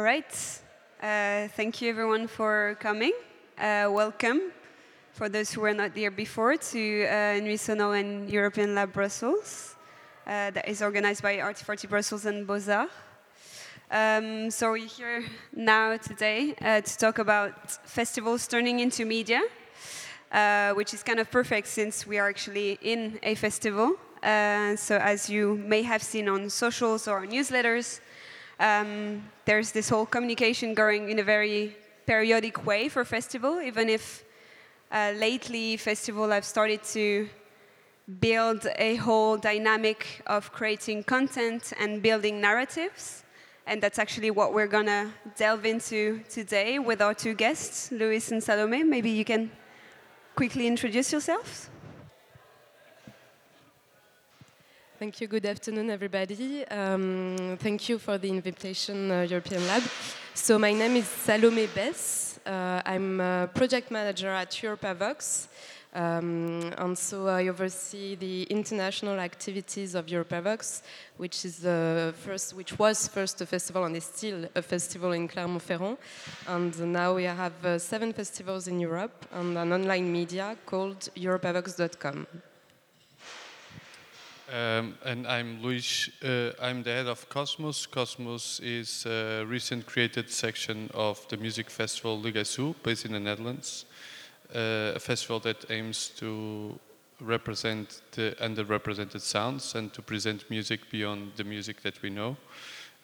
All right. Uh, thank you, everyone, for coming. Uh, welcome, for those who were not here before, to uh, Nuits Sonores and European Lab Brussels, uh, that is organized by Arty Farty Brussels and Bozar. Um, so we're here now today uh, to talk about festivals turning into media, uh, which is kind of perfect since we are actually in a festival. Uh, so as you may have seen on socials or newsletters, um, there's this whole communication going in a very periodic way for festival, even if uh, lately festival I've started to build a whole dynamic of creating content and building narratives. And that's actually what we're gonna delve into today with our two guests, Luis and Salome. Maybe you can quickly introduce yourselves. Thank you. Good afternoon, everybody. Um, thank you for the invitation, uh, European Lab. So my name is Salome Besse. Uh, I'm a project manager at Europavox. Um, and so I oversee the international activities of Europavox, which is the first, which was first a festival and is still a festival in Clermont-Ferrand. And now we have uh, seven festivals in Europe and an online media called Europavox.com. Um, and I'm Luis. Uh, I'm the head of Cosmos. Cosmos is a recent created section of the music festival Le Guess Who, based in the Netherlands. Uh, a festival that aims to represent the underrepresented sounds and to present music beyond the music that we know.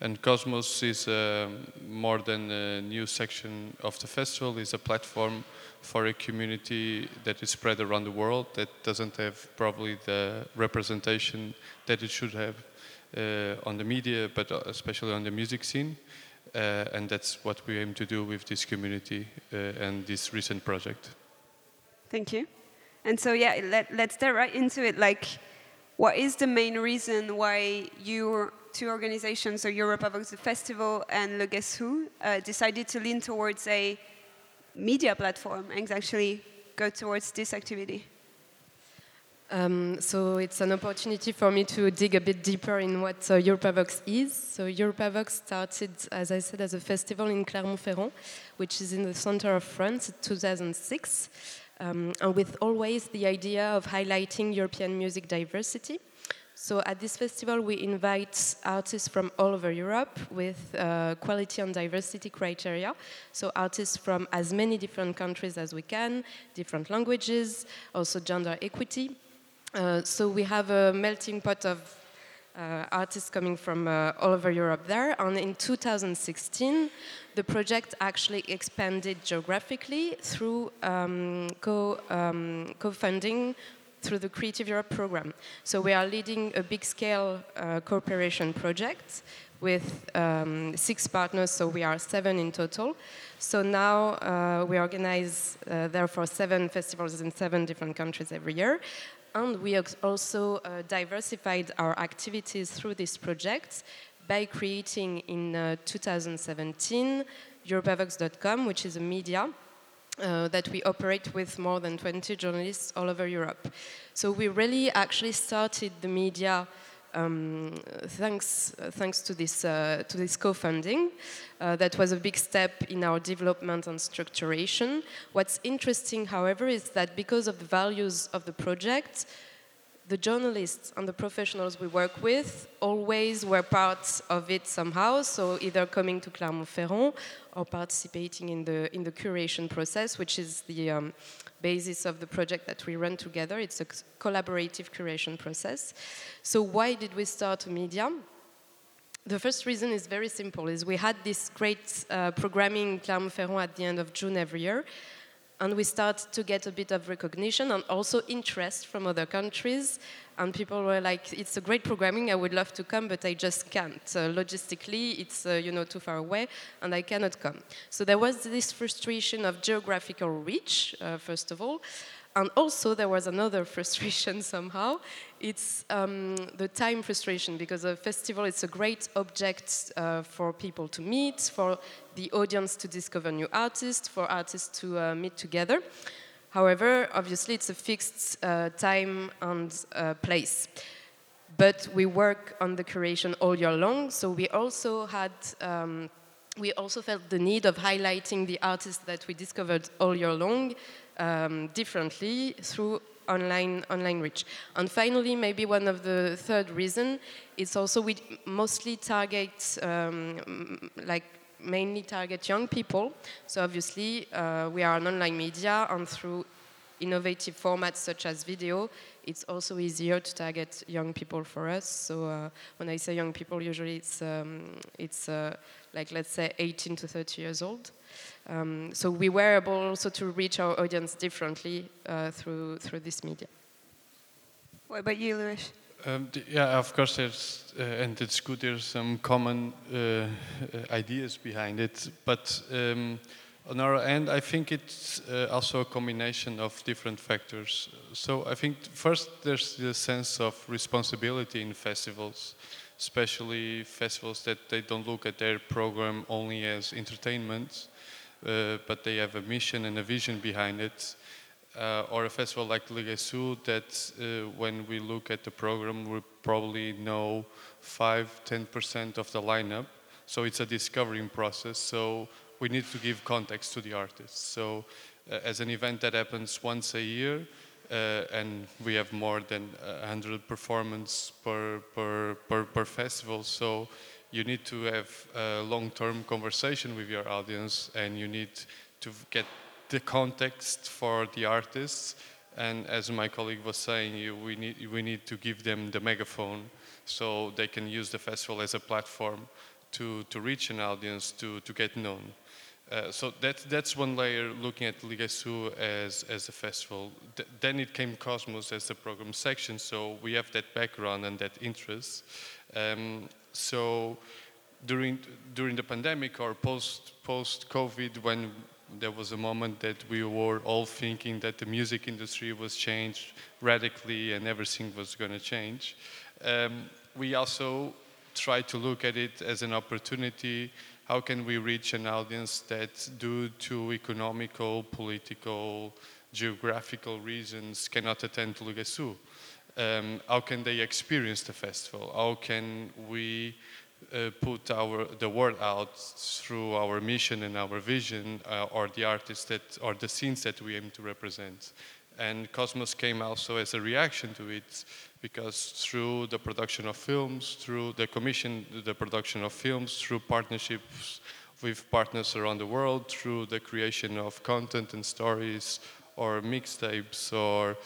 And Cosmos is uh, more than a new section of the festival, is a platform for a community that is spread around the world that doesn't have probably the representation that it should have uh, on the media, but especially on the music scene. Uh, and that's what we aim to do with this community uh, and this recent project. Thank you. And so, yeah, let, let's dive right into it. Like, what is the main reason why your two organizations, so Europavox the Festival and Le Guess uh, decided to lean towards a media platform and actually go towards this activity? Um, so it's an opportunity for me to dig a bit deeper in what uh, Europavox is. So EuropaVox started, as I said, as a festival in Clermont-Ferrand, which is in the center of France, in 2006, um, and with always the idea of highlighting European music diversity. So at this festival, we invite artists from all over Europe with uh, quality and diversity criteria. So artists from as many different countries as we can, different languages, also gender equity. Uh, so we have a melting pot of artists coming from uh, all over Europe there. And in 2016, the project actually expanded geographically through um, co, um, co-funding through the Creative Europe program. So we are leading a big scale uh, cooperation project with um, six partners, so we are seven in total. So now uh, we organize, uh, therefore, seven festivals in seven different countries every year. And we also uh, diversified our activities through this project by creating in uh, 2017 Europavox.com, which is a media uh, that we operate with more than 20 journalists all over Europe. So we really actually started the media um, thanks, thanks to this, uh, to this co-funding. Uh, that was a big step in our development and structuration. What's interesting, however, is that because of the values of the project, the journalists and the professionals we work with always were part of it somehow, so either coming to Clermont-Ferrand or participating in the, in the curation process, which is the um, basis of the project that we run together. It's a collaborative curation process. So why did we start media? The first reason is very simple, is we had this great uh, programming in Clermont-Ferrand at the end of June every year, and we start to get a bit of recognition and also interest from other countries. And people were like, "It's a great programming. I would love to come, but I just can't. Uh, logistically, it's uh, you know too far away, and I cannot come." So there was this frustration of geographical reach, uh, first of all, and also there was another frustration somehow. It's um, the time frustration because a festival is a great object uh, for people to meet, for the audience to discover new artists, for artists to uh, meet together. However, obviously it's a fixed uh, time and uh, place. But we work on the curation all year long, so we also had um, we also felt the need of highlighting the artists that we discovered all year long um, differently through online online reach. And finally, maybe one of the third reason is also we mostly target um, like mainly target young people. So obviously, uh, we are an online media, and through innovative formats such as video, it's also easier to target young people for us. So uh, when I say young people, usually it's um, it's uh, like let's say 18 to 30 years old. Um, so we were able also to reach our audience differently uh, through through this media. What about you, Luis? Um, yeah, of course, there's, uh, and it's good there's some common uh, ideas behind it. But um, on our end, I think it's uh, also a combination of different factors. So I think first there's the sense of responsibility in festivals, especially festivals that they don't look at their program only as entertainment, uh, but they have a mission and a vision behind it uh, or a festival like Le Guess Who that uh, when we look at the program, we probably know 5 10% of the lineup. So it's a discovering process. So we need to give context to the artists. So uh, as an event that happens once a year, uh, and we have more than 100 performances per, per, per, per festival. So you need to have a long-term conversation with your audience and you need to get the context for the artists. And as my colleague was saying, you, we, need, we need to give them the megaphone so they can use the festival as a platform to, to reach an audience, to, to get known. Uh, so that, that's one layer looking at Le Guess Who as, as a festival. Th then it came Cosmos as the program section, so we have that background and that interest. Um, so during, during the pandemic or post, post-COVID, when there was a moment that we were all thinking that the music industry was changed radically and everything was going to change. Um, we also try to look at it as an opportunity. How can we reach an audience that, due to economical, political, geographical reasons, cannot attend to? Um, how can they experience the festival? How can we uh, put our the word out through our mission and our vision uh, or the artists that or the scenes that we aim to represent and cosmos came also as a reaction to it because through the production of films through the commission the production of films through partnerships with partners around the world through the creation of content and stories or mixtapes or,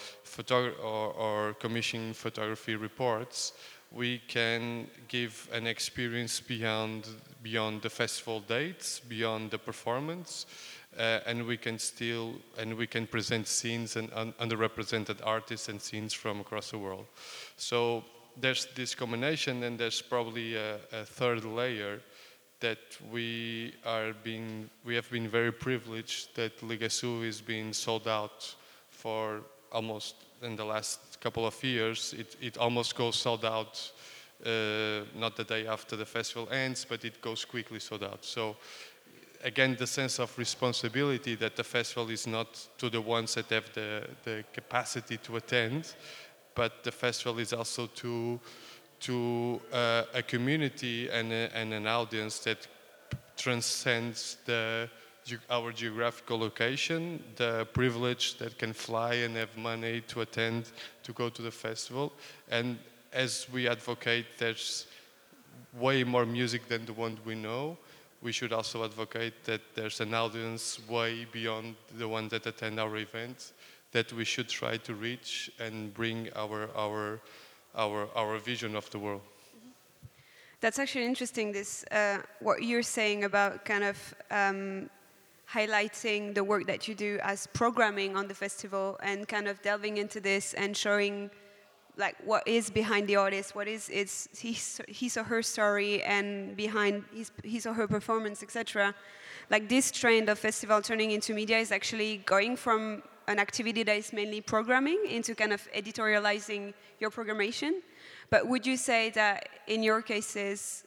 or, or commissioning photography reports we can give an experience beyond beyond the festival dates, beyond the performance, uh, and we can still and we can present scenes and un underrepresented artists and scenes from across the world. So there's this combination, and there's probably a, a third layer that we are being we have been very privileged that Le Guess Who is being sold out for almost in the last couple of years, it, it almost goes sold out, uh, not the day after the festival ends, but it goes quickly sold out. So again, the sense of responsibility that the festival is not to the ones that have the, the capacity to attend, but the festival is also to, to uh, a community and, a, and an audience that transcends the our geographical location, the privilege that can fly and have money to attend, to go to the festival. And as we advocate, there's way more music than the one we know. We should also advocate that there's an audience way beyond the one that attend our events that we should try to reach and bring our, our, our, our vision of the world. That's actually interesting. This uh, what you're saying about kind of um, highlighting the work that you do as programming on the festival and kind of delving into this and showing like what is behind the artist, what is its his, his or her story and behind his, his or her performance, etc. Like this trend of festival turning into media is actually going from an activity that is mainly programming into kind of editorializing your programmation. But would you say that in your cases,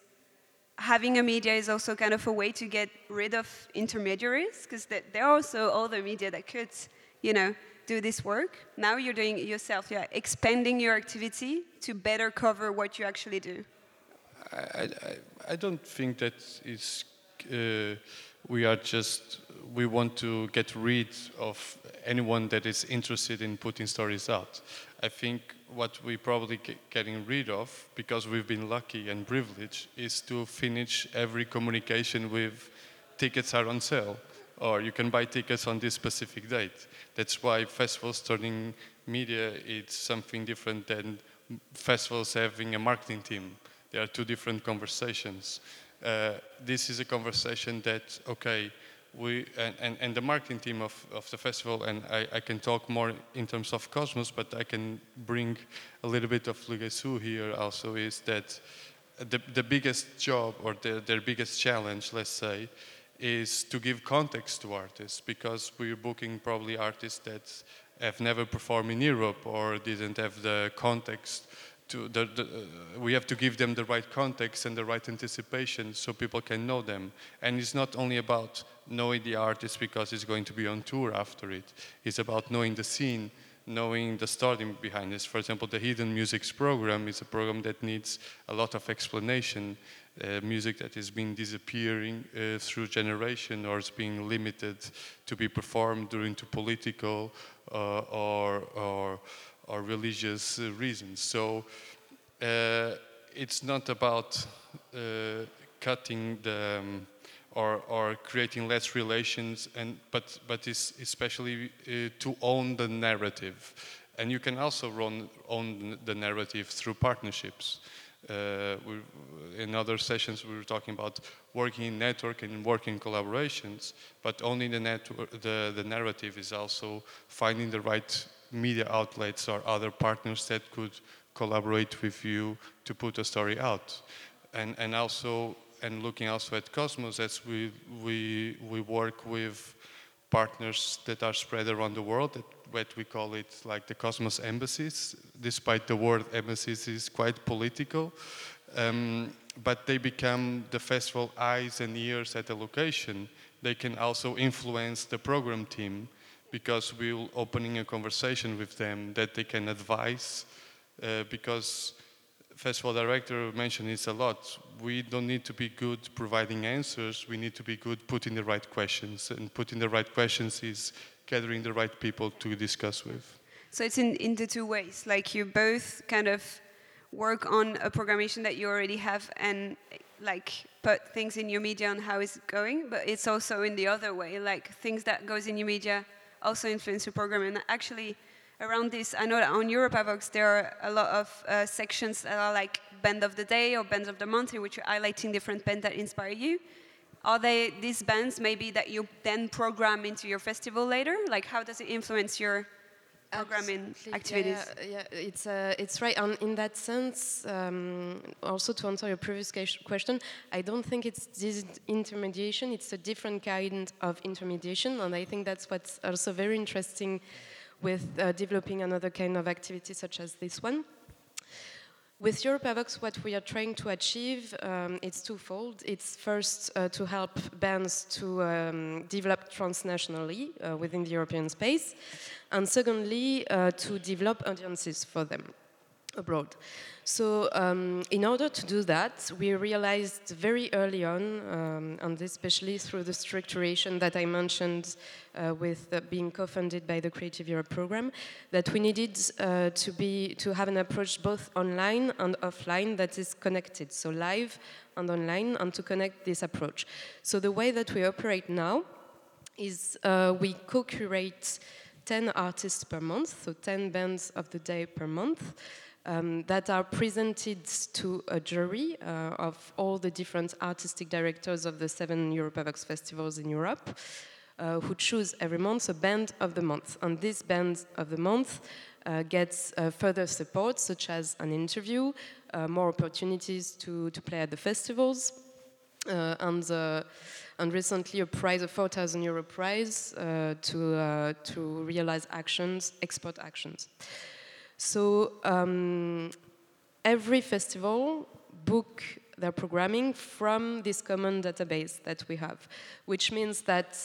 having a media is also kind of a way to get rid of intermediaries because there are also other media that could, you know, do this work. Now you're doing it yourself. You're expanding your activity to better cover what you actually do. I, I, I don't think that is uh, we are just we want to get rid of anyone that is interested in putting stories out. I think what we're probably get getting rid of, because we've been lucky and privileged, is to finish every communication with tickets are on sale, or you can buy tickets on this specific date. That's why festivals turning media it's something different than festivals having a marketing team. There are two different conversations. Uh, this is a conversation that okay we and, and, and, the marketing team of, of the festival and I, I, can talk more in terms of Cosmos but I can bring a little bit of Le Guess Who here also is that the, the biggest job or the, their biggest challenge let's say is to give context to artists because we're booking probably artists that have never performed in Europe or didn't have the context to the, the, uh, we have to give them the right context and the right anticipation so people can know them. And it's not only about knowing the artist because he's going to be on tour after it. It's about knowing the scene, knowing the story behind this. For example, the Hidden Musics program is a program that needs a lot of explanation. Uh, music that is being disappearing uh, through generation or is being limited to be performed during to political uh, or, or or religious uh, reasons. So uh, it's not about uh, cutting the um, or, or creating less relations, and but but it's especially to own the narrative, and you can also run, own the narrative through partnerships. Uh, in other sessions, we were talking about working in network and working collaborations, but owning the, network, the, the narrative is also finding the right media outlets or other partners that could collaborate with you to put a story out. And, and also, and looking also at Cosmos, as we, we, we work with partners that are spread around the world, that, what we call it like the Cosmos embassies, despite the word embassies is quite political. Um, but they become the festival eyes and ears at the location. They can also influence the program team because we're opening a conversation with them that they can advise uh, because festival director mentioned this a lot. We don't need to be good providing answers. We need to be good putting the right questions and putting the right questions is gathering the right people to discuss with. So it's in, in the two ways. Like you both kind of work on a programmation that you already have and like put things in your media on how it's going but it's also in the other way. Like things that goes in your media also influence your program. And actually, around this, I know that on Europavox there are a lot of uh, sections that are like band of the day or bands of the month, in which you're highlighting different bands that inspire you. Are they these bands maybe that you then program into your festival later? Like, how does it influence your programming Absolutely. activities. Yeah, yeah, it's uh, it's right. And in that sense, um, also to answer your previous question, I don't think it's this intermediation. It's a different kind of intermediation, and I think that's what's also very interesting with uh, developing another kind of activity such as this one. With Europavox, what we are trying to achieve, um, it's twofold. It's first uh, to help bands to um, develop transnationally uh, within the European space, and secondly, uh, to develop audiences for them abroad. So, um, in order to do that, we realized very early on, um, and especially through the structuration that I mentioned uh, with being co-funded by the Creative Europe program, that we needed uh, to be to have an approach both online and offline that is connected, so live and online, and to connect this approach. So, the way that we operate now is uh, we co-curate 10 artists per month, so 10 bands of the day per month um, that are presented to a jury uh, of all the different artistic directors of the seven Europavox festivals in Europe, uh, who choose every month a band of the month. And this band of the month uh, gets uh, further support, such as an interview, uh, more opportunities to, to play at the festivals, uh, and and recently a prize, a 4,000 euro prize, uh, to, uh, to realize actions, export actions. So um, every festival book their programming from this common database that we have, which means that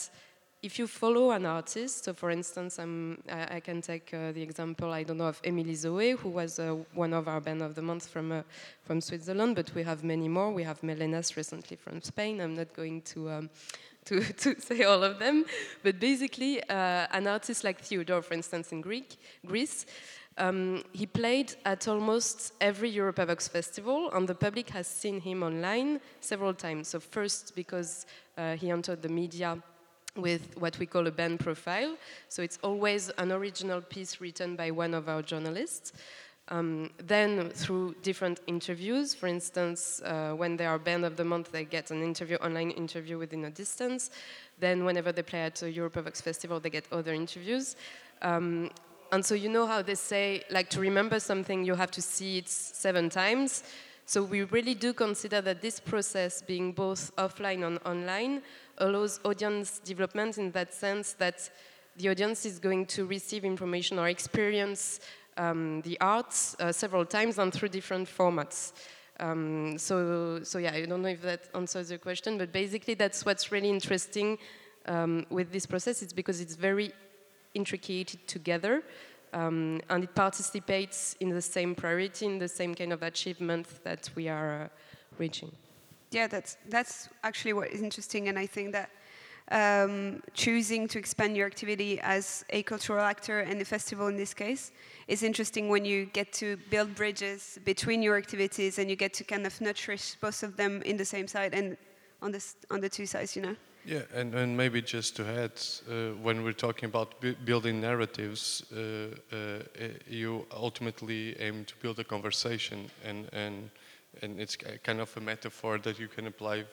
if you follow an artist, so for instance, I, I can take uh, the example, I don't know, of Emilie Zoé, who was uh, one of our band of the month from, uh, from Switzerland, but we have many more. We have Melenas recently from Spain. I'm not going to, um, to, to say all of them, but basically, uh, an artist like Theodore, for instance, in Greek, Greece, um, he played at almost every Europavox festival, and the public has seen him online several times. So first, because uh, he entered the media with what we call a band profile. So it's always an original piece written by one of our journalists. Um, then through different interviews, for instance, uh, when they are band of the month, they get an interview, online interview within a distance. Then whenever they play at a Europavox festival, they get other interviews. Um, and so you know how they say, like to remember something, you have to see it seven times. So we really do consider that this process, being both offline and online, allows audience development in that sense that the audience is going to receive information or experience um, the arts uh, several times and through different formats. Um, so, so yeah, I don't know if that answers your question, but basically that's what's really interesting um, with this process. It's because it's very intricated together, um, and it participates in the same priority, in the same kind of achievement that we are uh, reaching yeah, that's that's actually what is interesting, and I think that um, choosing to expand your activity as a cultural actor and a festival in this case is interesting when you get to build bridges between your activities and you get to kind of nourish both of them in the same side and on the on the two sides, you know. Yeah, and, and maybe just to add, uh, when we're talking about building narratives, uh, uh, you ultimately aim to build a conversation and and and it's kind of a metaphor that you can apply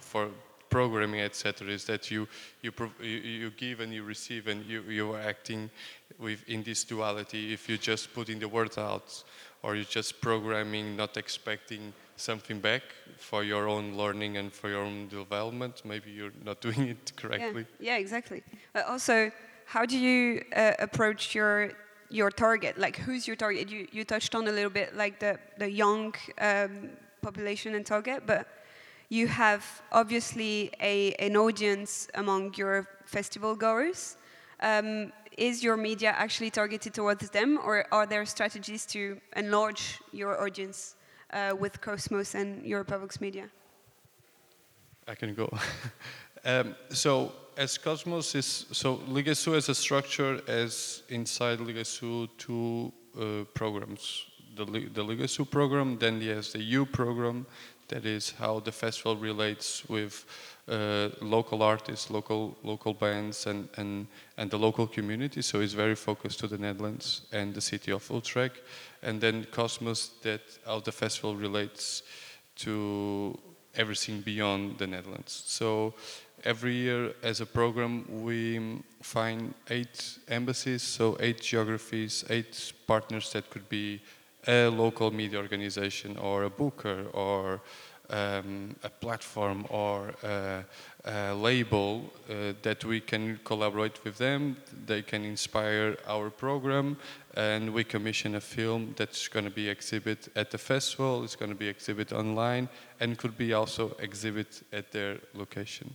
for programming, etc. Is that you you, you give and you receive, and you you are acting with in this duality. If you're just putting the words out, or you're just programming, not expecting something back for your own learning and for your own development, maybe you're not doing it correctly. Yeah, yeah exactly. But also, how do you uh, approach your your target? Like, who's your target? You, you touched on a little bit, like the, the young um, population and target, but you have obviously a, an audience among your festival goers. Um, is your media actually targeted towards them, or are there strategies to enlarge your audience uh, with Cosmos and Europavox Media? I can go. um, so as Cosmos is so Le Guess Who as a structure as inside Le Guess Who two uh, programs. The, the Le Guess Who program, then has the U program, that is how the festival relates with uh, local artists, local local bands, and, and and the local community. So it's very focused to the Netherlands and the city of Utrecht, and then Cosmos, that how the festival relates to everything beyond the Netherlands. So every year as a program we find eight embassies so eight geographies eight partners that could be a local media organization or a booker or um, a platform or a, a label uh, that we can collaborate with them. They can inspire our program, and we commission a film that's going to be exhibit at the festival. It's going to be exhibit online, and could be also exhibit at their location.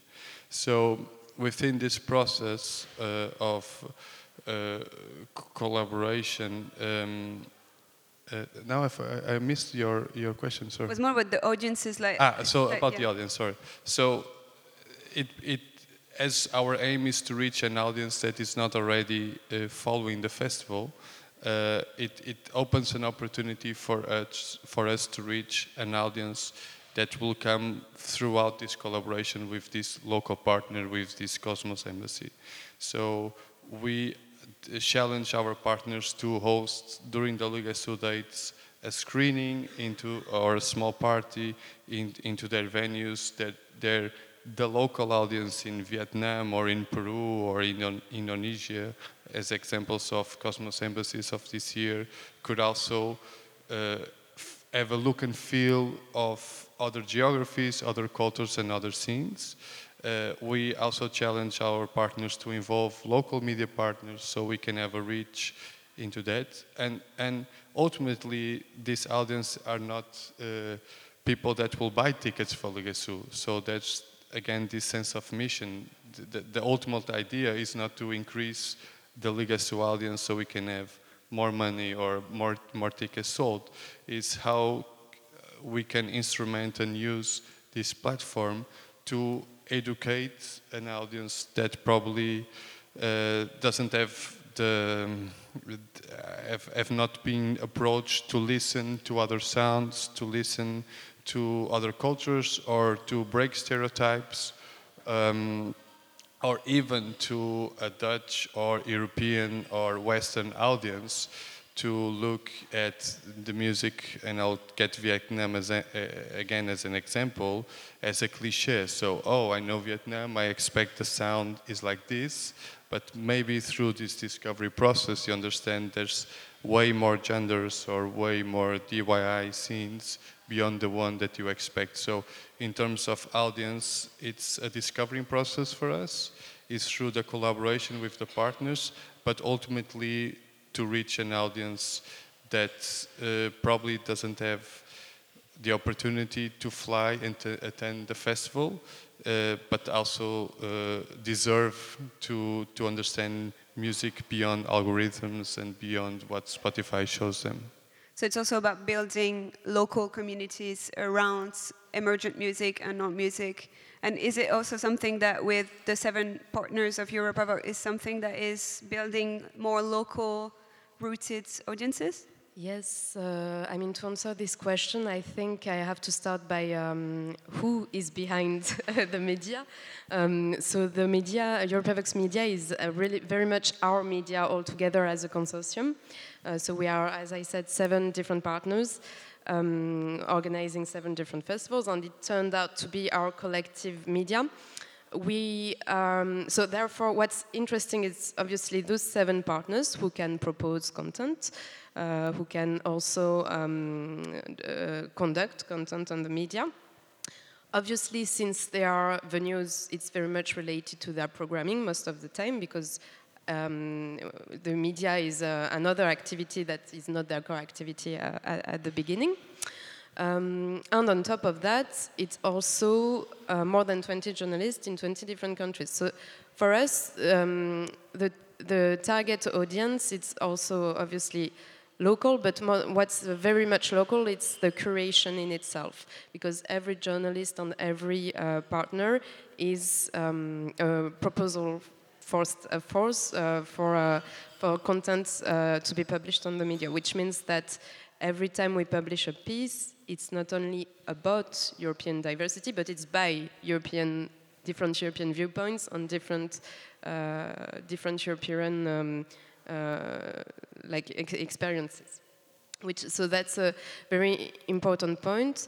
So within this process uh, of uh, collaboration. Um, uh, now I, I missed your, your question. Sorry. It was more about the audiences, like. Ah, so like, about yeah. the audience. Sorry. So, it it as our aim is to reach an audience that is not already uh, following the festival. Uh, it, it opens an opportunity for us for us to reach an audience that will come throughout this collaboration with this local partner, with this Cosmos Embassy. So we challenge our partners to host during the Le Guess Who dates a screening into or a small party in, into their venues that their the local audience in Vietnam or in Peru or in Indonesia, as examples of Cosmos embassies of this year, could also uh, have a look and feel of other geographies, other cultures, and other scenes. Uh, we also challenge our partners to involve local media partners so we can have a reach into that. And, and ultimately, this audience are not uh, people that will buy tickets for Le Guess Who. So that's, again, this sense of mission the, the ultimate idea is not to increase the Le Guess Who audience so we can have more money or more, more tickets sold. It's how we can instrument and use this platform to educate an audience that probably uh, doesn't have the have, have not been approached to listen to other sounds, to listen to other cultures, or to break stereotypes, um, or even to a Dutch or European or Western audience to look at the music, and I'll get Vietnam as a, again as an example, as a cliche. So, oh, I know Vietnam, I expect the sound is like this, but maybe through this discovery process, you understand there's way more genders or way more DIY scenes beyond the one that you expect. So, in terms of audience, it's a discovering process for us. It's through the collaboration with the partners, but ultimately to reach an audience that uh, probably doesn't have the opportunity to fly and to attend the festival, uh, but also uh, deserve to, to understand music beyond algorithms and beyond what Spotify shows them. So it's also about building local communities around emergent music and non-music. And is it also something that with the seven partners of Europa is something that is building more local rooted audiences? Yes, uh, I mean, to answer this question, I think I have to start by um, who is behind the media. Um, so, the media, Europavox Media, is uh, really very much our media all together as a consortium. Uh, so, we are, as I said, seven different partners. Um, organizing seven different festivals, and it turned out to be our collective media we um, so therefore what's interesting is obviously those seven partners who can propose content uh, who can also um, uh, conduct content on the media. Obviously since they are venues it's very much related to their programming most of the time because um, the media is uh, another activity that is not their core activity uh, at, at the beginning um, and on top of that, it's also uh, more than 20 journalists in 20 different countries. So for us, um, the, the target audience, it's also obviously local, but what's very much local, it's the curation in itself. Because every journalist and every uh, partner is um, a proposal forced, force uh, for, uh, for content uh, to be published on the media, which means that every time we publish a piece, it's not only about European diversity, but it's by European different European viewpoints on different uh, different European um, uh, like ex experiences. Which so that's a very important point.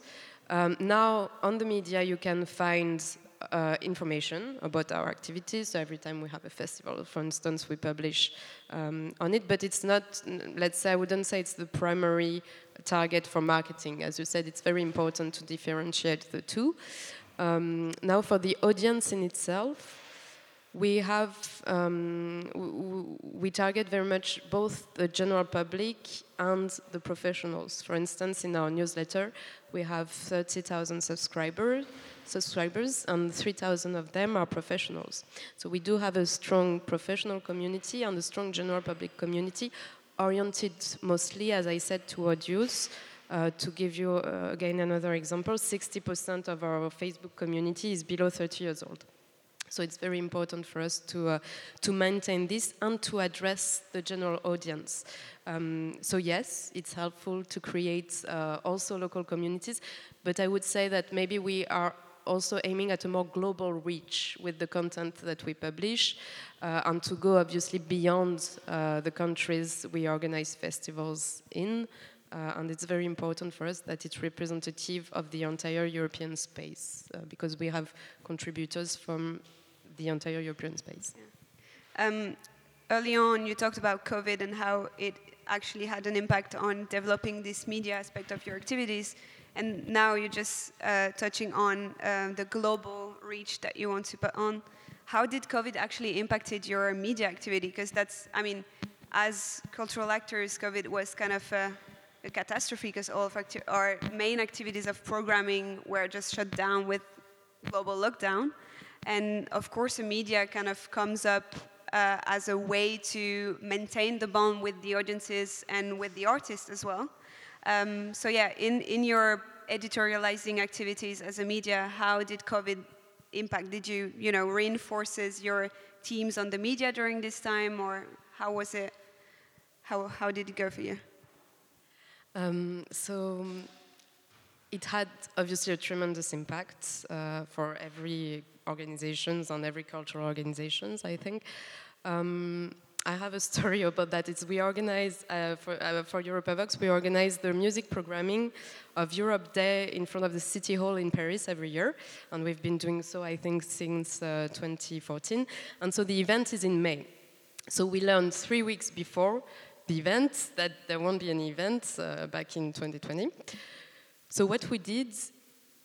Um, now on the media you can find uh, information about our activities. So every time we have a festival, for instance, we publish um, on it. But it's not, let's say, I wouldn't say it's the primary target for marketing. As you said, it's very important to differentiate the two. Um, now, for the audience in itself, we have um, we target very much both the general public and the professionals. For instance, in our newsletter, we have 30,000 subscribers subscribers, and 3,000 of them are professionals. So we do have a strong professional community and a strong general public community oriented mostly, as I said, to audios. Uh, to give you uh, again another example, 60% of our Facebook community is below 30 years old. So it's very important for us to, uh, to maintain this and to address the general audience. Um, so yes, it's helpful to create uh, also local communities, but I would say that maybe we are also aiming at a more global reach with the content that we publish uh, and to go obviously beyond uh, the countries we organize festivals in. Uh, and it's very important for us that it's representative of the entire European space uh, because we have contributors from the entire European space. Yeah. Um, early on, you talked about COVID and how it actually had an impact on developing this media aspect of your activities. And now you're just uh, touching on uh, the global reach that you want to put on. How did COVID actually impacted your media activity? Because that's, I mean, as cultural actors, COVID was kind of a, a catastrophe because all of our main activities of programming were just shut down with global lockdown. and of course, the media kind of comes up uh, as a way to maintain the bond with the audiences and with the artists as well. Um, so yeah, in, in your editorializing activities as a media, how did COVID impact? Did you, you know, reinforces your teams on the media during this time, or how was it? How, how did it go for you? Um, so it had obviously a tremendous impact uh, for every organizations and every cultural organizations, I think. Um, I have a story about that. It's we organize uh, for uh, for Europavox. We organize the music programming of Europe Day in front of the City Hall in Paris every year, and we've been doing so I think since uh, 2014. And so the event is in May. So we learned three weeks before the event that there won't be any event uh, back in 2020. So what we did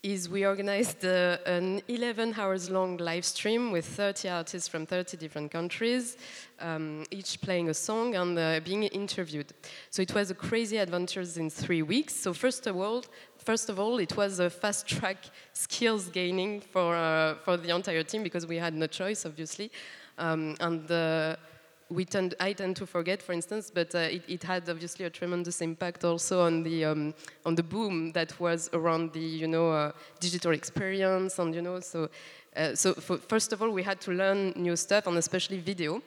is we organized uh, an 11 hours long live stream with 30 artists from 30 different countries, um, each playing a song and uh, being interviewed. So it was a crazy adventures in three weeks. So first of all, first of all, it was a fast track skills gaining for uh, for the entire team because we had no choice, obviously, um, and we tend, I tend to forget, for instance, but uh, it, it, had obviously a tremendous impact also on the um, on the boom that was around the you know uh, digital experience and you know so uh, so for, first of all we had to learn new stuff and especially video,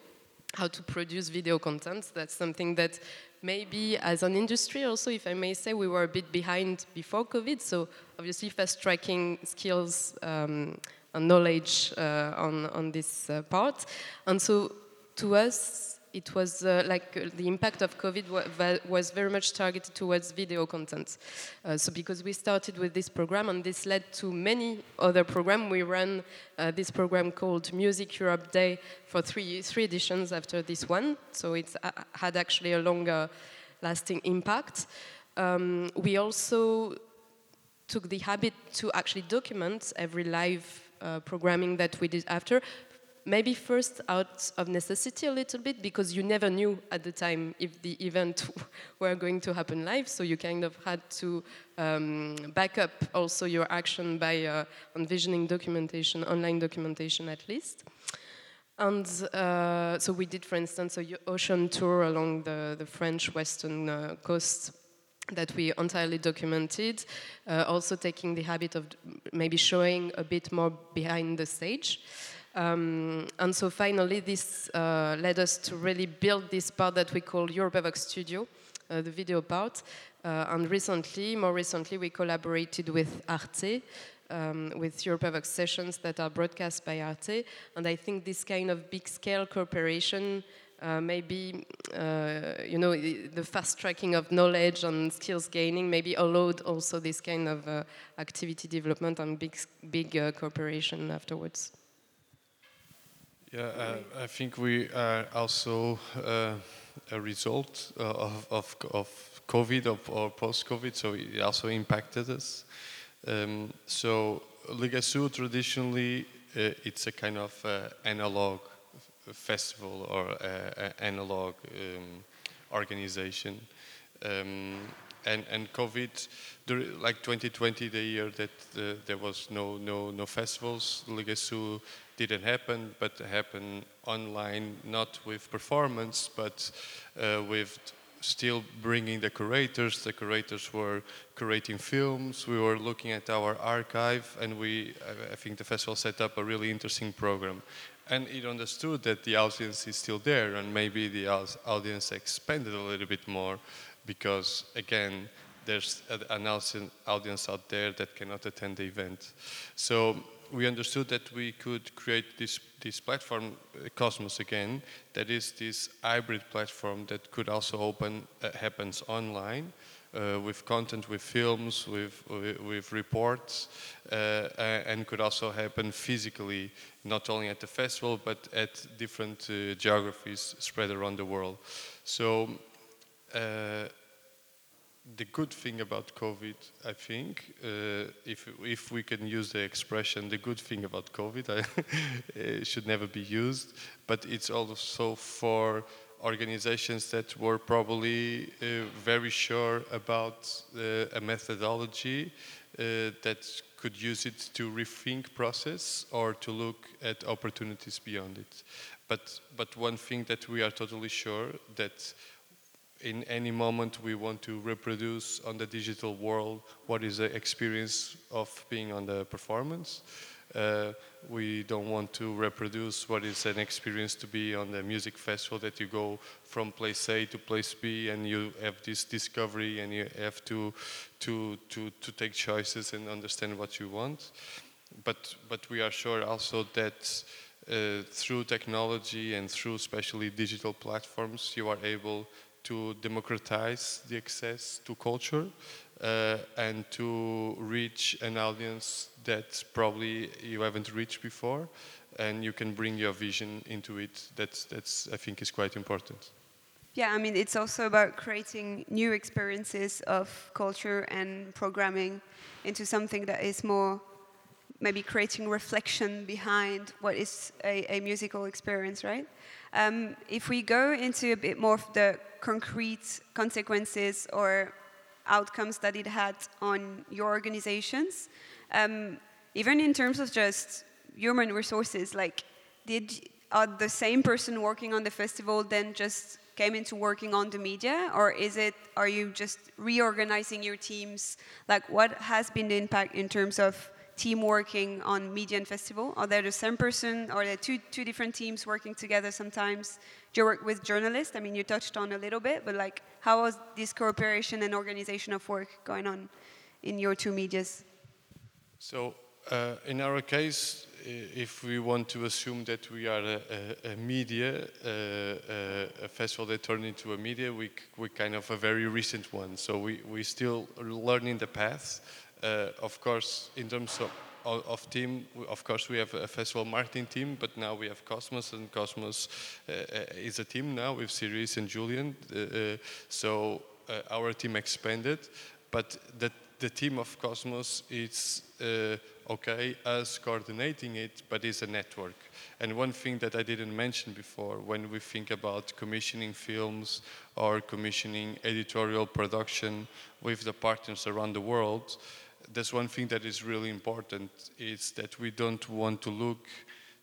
how to produce video content. That's something that maybe as an industry also, if I may say, we were a bit behind before COVID. So obviously fast tracking skills. Um, and knowledge uh, on on this uh, part, and so to us, it was uh, like uh, the impact of COVID wa was very much targeted towards video content. Uh, so because we started with this program and this led to many other programs, we ran uh, this program called Music Europe Day for three, three editions after this one. So it uh, had actually a longer lasting impact. Um, we also took the habit to actually document every live uh, programming that we did after maybe first out of necessity a little bit because you never knew at the time if the event were going to happen live so you kind of had to um, back up also your action by uh, envisioning documentation online documentation at least and uh, so we did for instance a ocean tour along the, the french western uh, coast that we entirely documented, uh, also taking the habit of maybe showing a bit more behind the stage. Um, and so finally, this uh, led us to really build this part that we call Europavox Studio, uh, the video part. Uh, and recently, more recently, we collaborated with Arte, um, with Europavox sessions that are broadcast by Arte. And I think this kind of big scale cooperation uh, maybe uh, you know the fast tracking of knowledge and skills gaining maybe allowed also this kind of uh, activity development and big big cooperation afterwards. Yeah, uh, I think we are also uh, a result uh, of, of, of COVID or, or post-COVID, so it also impacted us. Um, so Le Guess Who traditionally uh, it's a kind of uh, analog festival or uh, analog um, organization. Um, and, and COVID, like 2020, the year that there was no no no festivals, Le Guess Who didn't happen, but happened online, not with performance, but uh, with still bringing the curators. The curators were curating films. We were looking at our archive, and we, I think the festival set up a really interesting program. And it understood that the audience is still there, and maybe the audience expanded a little bit more, because again, there's an audience out there that cannot attend the event. So we understood that we could create this, this platform, uh, Cosmos again, that is this hybrid platform that could also open, uh, happens online, uh, with content, with films, with, with, with reports, uh, and could also happen physically, not only at the festival, but at different uh, geographies spread around the world. So the good thing about COVID, I think, uh, if, if we can use the expression, the good thing about COVID, I, should never be used, but it's also for organizations that were probably uh, very sure about uh, a methodology uh, that could use it to rethink process or to look at opportunities beyond it. But, but one thing that we are totally sure that in any moment we want to reproduce on the digital world what is the experience of being on the performance. Uh, we don't want to reproduce what is an experience to be on the music festival that you go from place A to place B and you have this discovery and you have to to to, to take choices and understand what you want. But but we are sure also that uh, through technology and through especially digital platforms you are able to democratize the access to culture uh, and to reach an audience that probably you haven't reached before, and you can bring your vision into it. That's, that's I think, is quite important. Yeah, I mean, it's also about creating new experiences of culture and programming into something that is more maybe creating reflection behind what is a, a musical experience, right? Um, if we go into a bit more of the concrete consequences or outcomes that it had on your organizations, um, even in terms of just human resources, like did are the same person working on the festival then just came into working on the media or is it are you just reorganizing your teams like what has been the impact in terms of team working on media and festival? Are they the same person? Are there two, two different teams working together sometimes? Do you work with journalists? I mean, you touched on a little bit, but like, how was this cooperation and organization of work going on in your two medias? So, uh, in our case, if we want to assume that we are a, a, a media, uh, uh, a festival that turned into a media, we, we kind of a very recent one. So we, we still learning the path. Uh, of course, in terms of, of, team, of course, we have a festival marketing team, but now we have Cosmos, and Cosmos uh, uh is a team now with Cerise and Julian. Uh, uh, so our team expanded, but the, the team of Cosmos is okay, us coordinating it, but it's a network. And one thing that I didn't mention before, when we think about commissioning films or commissioning editorial production with the partners around the world, there's one thing that is really important is that we don't want to look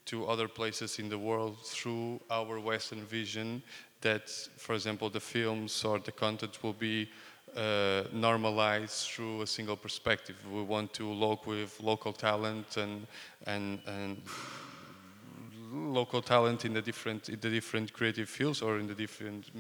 to other places in the world through our Western vision that, for example, the films or the content will be uh, normalized through a single perspective. We want to work with local talent and, and, and local talent in the different in the different creative fields or in the different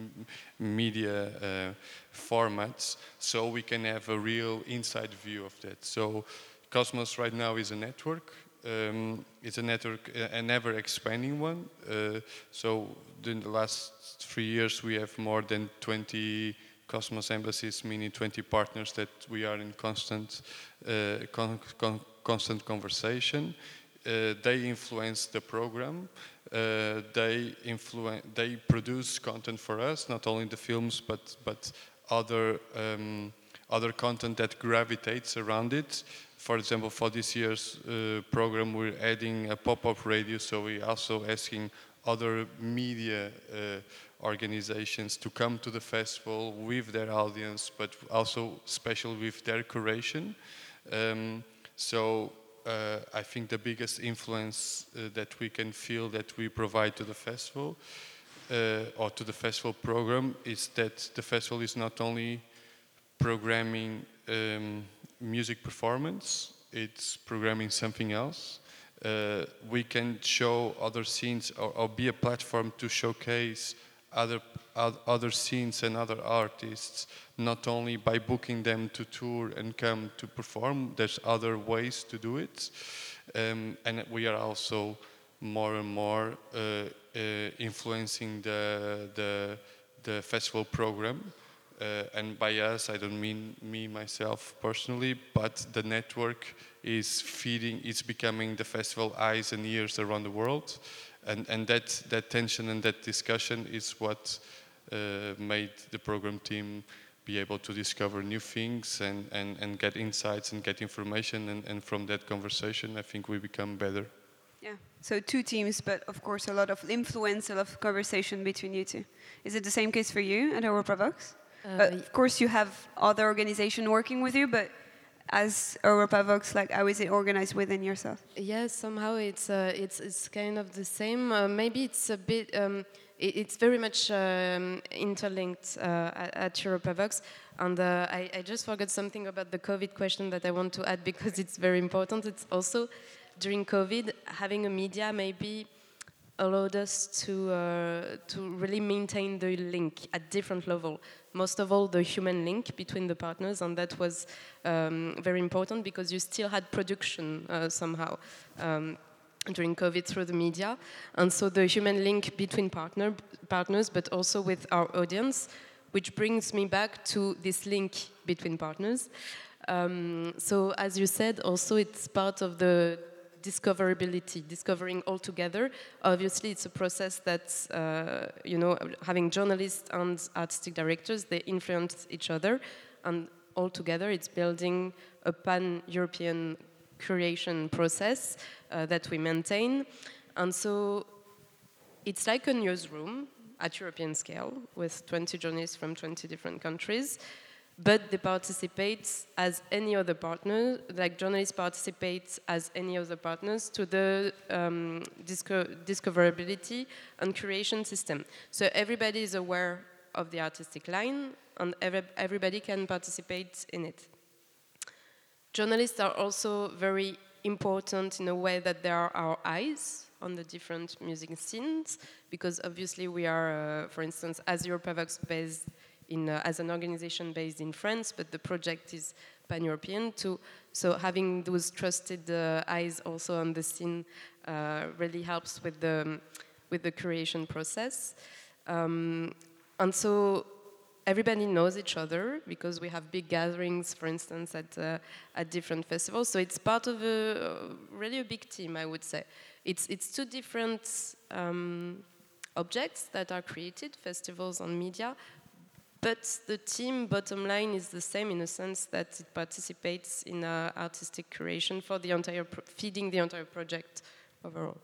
media uh, formats, so we can have a real inside view of that. So, Cosmos right now is a network. Um, it's a network, an ever expanding one. Uh, so, in the last three years, we have more than 20 Cosmos embassies, meaning 20 partners that we are in constant, uh, con con constant conversation. Uh, they influence the program. Uh, they influence. They produce content for us, not only the films, but but other um, other content that gravitates around it. For example, for this year's uh, program, we're adding a pop-up radio, so we're also asking other media uh, organizations to come to the festival with their audience, but also special with their curation. Um, so uh, I think the biggest influence uh, that we can feel that we provide to the festival uh, or to the festival program is that the festival is not only programming um, music performance, it's programming something else. Uh, we can show other scenes or, or be a platform to showcase other other scenes and other artists, not only by booking them to tour and come to perform. There's other ways to do it, um, and we are also more and more uh, uh, influencing the, the the festival program. Uh, and by us, I don't mean me myself personally, but the network is feeding, it's becoming the festival eyes and ears around the world and, and that, that tension and that discussion is what uh, made the program team be able to discover new things and, and, and get insights and get information and, and from that conversation I think we become better. Yeah, so two teams, but of course a lot of influence, a lot of conversation between you two. Is it the same case for you at Europavox? Uh, uh, of course you have other organization working with you, but as Europavox? Like, how is it organized within yourself? Yes, somehow it's uh, it's it's kind of the same. Uh, maybe it's a bit. Um, it, it's very much um, interlinked uh, at, Europavox. And uh, I, I just forgot something about the COVID question that I want to add because it's very important. It's also during COVID having a media maybe allowed us to uh, to really maintain the link at different level. Most of all, the human link between the partners, and that was um, very important because you still had production uh, somehow. Um, during COVID through the media, and so the human link between partner, partners, but also with our audience, which brings me back to this link between partners. Um, so, as you said, also it's part of the discoverability, discovering all together. Obviously, it's a process that, uh, you know, having journalists and artistic directors, they influence each other. And all together, it's building a pan European creation process uh, that we maintain. And so it's like a newsroom at European scale with 20 journalists from 20 different countries but they participate as any other partner, like journalists participate as any other partners to the um, disco discoverability and creation system. So everybody is aware of the artistic line and every, everybody can participate in it. Journalists are also very important in a way that they are our eyes on the different music scenes because obviously we are, uh, for instance, as Europavox based in, uh, as an organization based in France, but the project is pan-European too. So having those trusted uh, eyes also on the scene uh, really helps with the with the creation process. Um, and so everybody knows each other because we have big gatherings, for instance, at uh, at different festivals. So it's part of a really a big team, I would say. It's it's two different. Um, objects that are created, festivals and media, but the team bottom line is the same in a sense that it participates in uh, artistic creation for the entire, feeding the entire project overall.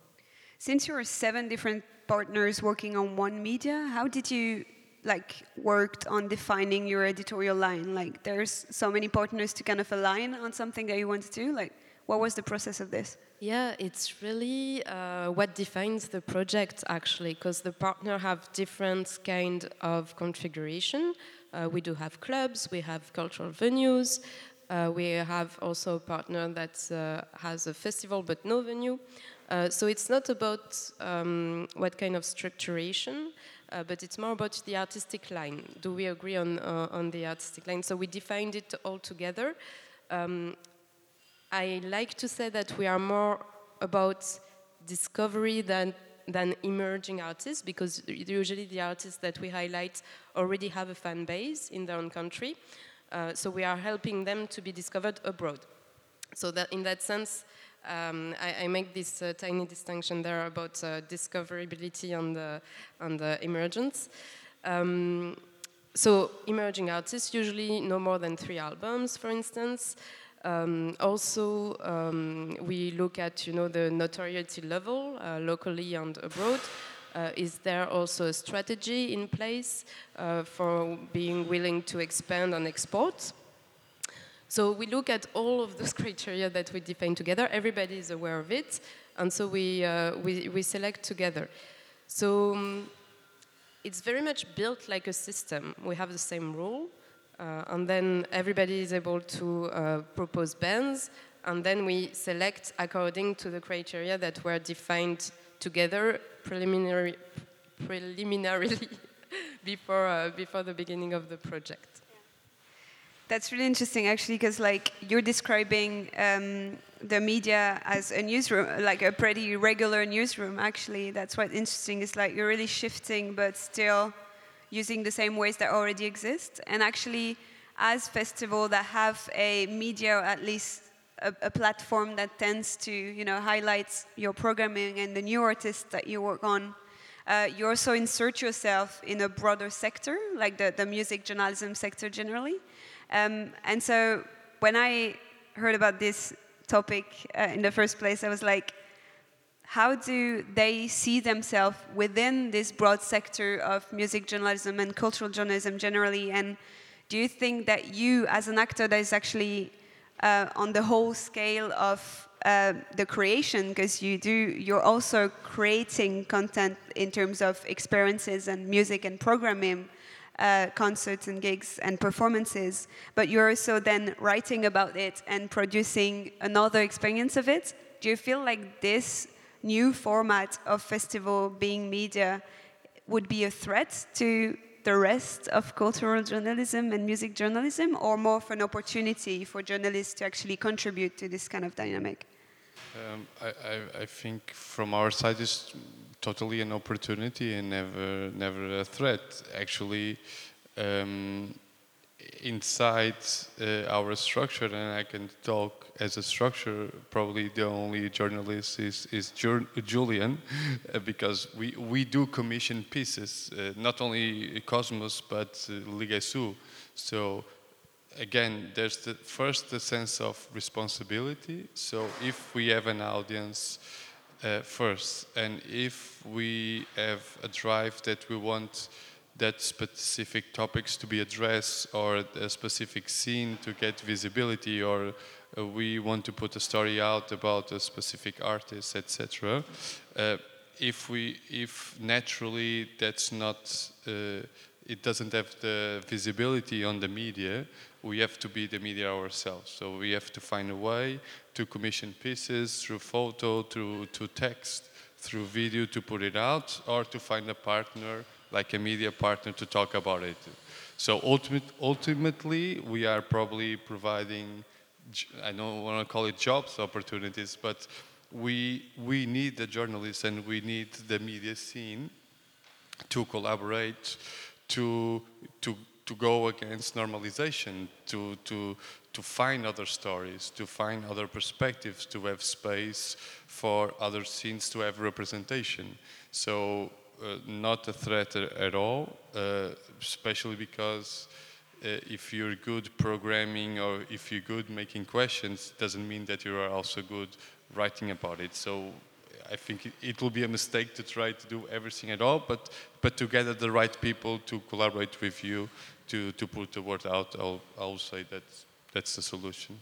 Since you are seven different partners working on one media, how did you like worked on defining your editorial line? Like there's so many partners to kind of align on something that you want to do. Like what was the process of this? Yeah, it's really uh, what defines the project actually, because the partner have different kind of configuration. Uh, we do have clubs, we have cultural venues, uh, we have also a partner that uh, has a festival but no venue. Uh, so it's not about um, what kind of structuration, uh, but it's more about the artistic line. Do we agree on on the artistic line? So we defined it all together. Um, I like to say that we are more about discovery than than emerging artists because usually the artists that we highlight already have a fan base in their own country. Uh, so we are helping them to be discovered abroad. So that in that sense, um, I, I, make this uh, tiny distinction there about uh, discoverability and, uh, and emergence. Um, so emerging artists usually no more than three albums, for instance. Um, also, um, we look at you know the notoriety level uh, locally and abroad. Uh, is there also a strategy in place uh, for being willing to expand and export? So we look at all of those criteria that we define together. Everybody is aware of it, and so we uh, we, we, select together. So um, it's very much built like a system. We have the same rule, uh, and then everybody is able to uh, propose bands, and then we select according to the criteria that were defined together preliminary, preliminarily before, uh, before the beginning of the project. That's really interesting, actually, because like you're describing um, the media as a newsroom, like a pretty regular newsroom. Actually, that's what's interesting. Is like you're really shifting, but still using the same ways that already exist. And actually, as festival that have a media, or at least a, a, platform that tends to, you know, highlight your programming and the new artists that you work on, uh, you also insert yourself in a broader sector, like the, the music journalism sector generally. Um, and so when I heard about this topic uh, in the first place, I was like, how do they see themselves within this broad sector of music journalism and cultural journalism generally? And do you think that you, as an actor that is actually uh, on the whole scale of uh, the creation because you do you're also creating content in terms of experiences and music and programming uh, concerts and gigs and performances but you're also then writing about it and producing another experience of it do you feel like this new format of festival being media would be a threat to the rest of cultural journalism and music journalism, or more of an opportunity for journalists to actually contribute to this kind of dynamic? Um, I, I, I, think from our side it's totally an opportunity and never never a threat. Actually, um, inside uh, our structure, and I can talk as a structure, probably the only journalist is, is Julian, uh, because we, we do commission pieces, uh, not only Cosmos, but uh, Le Guess Who. So again, there's the, first the sense of responsibility. So if we have an audience uh, first, and if we have a drive that we want that specific topics to be addressed or a specific scene to get visibility or uh, we want to put a story out about a specific artist etc uh, if we if naturally that's not uh, it doesn't have the visibility on the media we have to be the media ourselves. So we have to find a way to commission pieces through photo through to text through video to put it out or to find a partner like a media partner to talk about it. So ultimate, ultimately, we are probably providing, I don't want to call it jobs opportunities, but we, we need the journalists and we need the media scene to collaborate, to, to, to go against normalization, to, to, to find other stories, to find other perspectives, to have space for other scenes to have representation. So not a threat at all, uh, especially because uh, if you're good programming or if you're good making questions, doesn't mean that you are also good writing about it. So I think it, it, will be a mistake to try to do everything at all, but, but to gather the right people to collaborate with you to, to put the word out, I'll, I'll say that that's the solution.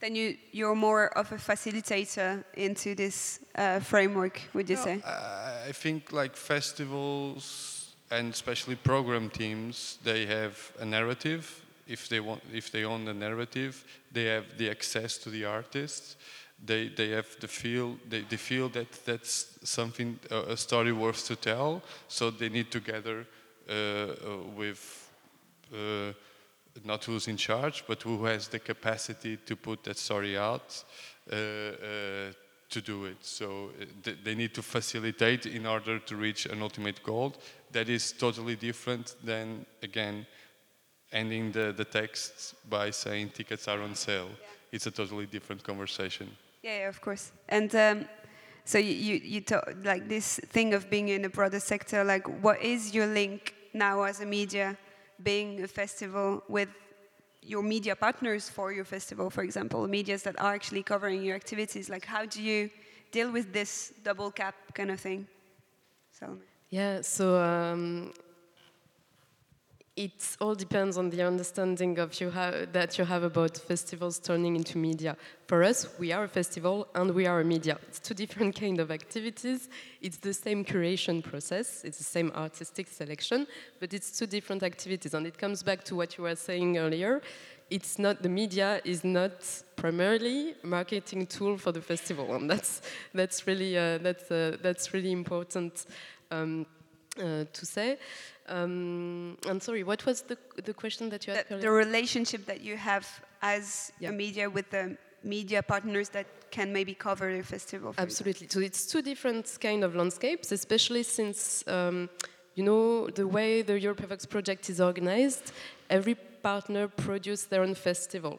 Then you, you're more of a facilitator into this uh, framework, would you no, say? I think like festivals and especially program teams, they have a narrative. If they want, if they own the narrative, they have the access to the artists. They, they have the feel they, they feel that that's something a story worth to tell. So they need to gather uh, uh, with. Not who's in charge, but who has the capacity to put that story out uh, uh, to do it. So uh, th they need to facilitate in order to reach an ultimate goal. That is totally different than, again, ending the, the text by saying tickets are on sale. Yeah. It's a totally different conversation. Yeah, yeah of course. And um, so you, you, you talk, like this thing of being in a broader sector, like what is your link now as a media being a festival with your media partners for your festival, for example, medias that are actually covering your activities. Like, how do you deal with this double cap kind of thing? So. Yeah, so um, it all depends on the understanding of you that you have about festivals turning into media. For us, we are a festival and we are a media. It's two different kind of activities. It's the same curation process. It's the same artistic selection, but it's two different activities. And it comes back to what you were saying earlier. It's not the media is not primarily marketing tool for the festival, and that's that's really uh, that's uh, that's really important um, to say. Um, I'm sorry, what was the, the question that you had? The, the relationship that you have as yeah. a media with the media partners that can maybe cover the festival. Absolutely. So it's two different kind of landscapes, especially since um, you know the way the Europavox project is organized. Every partner produces their own festival.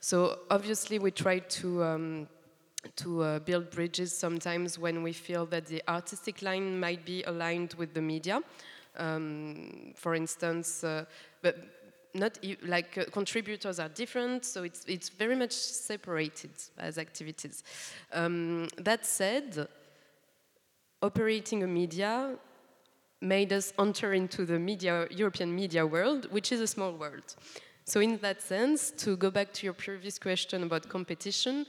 So obviously we try to. Um, to uh, build bridges sometimes when we feel that the artistic line might be aligned with the media. Um, for instance, uh, but not like uh, contributors are different, so it's it's very much separated as activities. Um, that said, operating a media made us enter into the media European media world, which is a small world. So in that sense, to go back to your previous question about competition,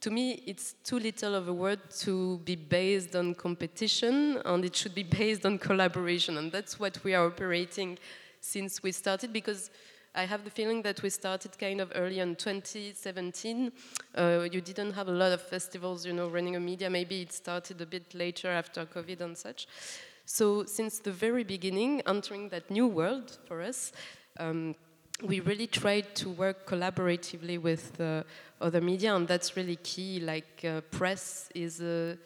to me, it's too little of a word to be based on competition, and it should be based on collaboration. And that's what we are operating since we started, because I have the feeling that we started kind of early in 2017. Uh, you didn't have a lot of festivals, you know, running a media. Maybe it started a bit later after COVID and such. So since the very beginning, entering that new world for us, um, we really tried to work collaboratively with uh, other media, and that's really key. Like uh, press is a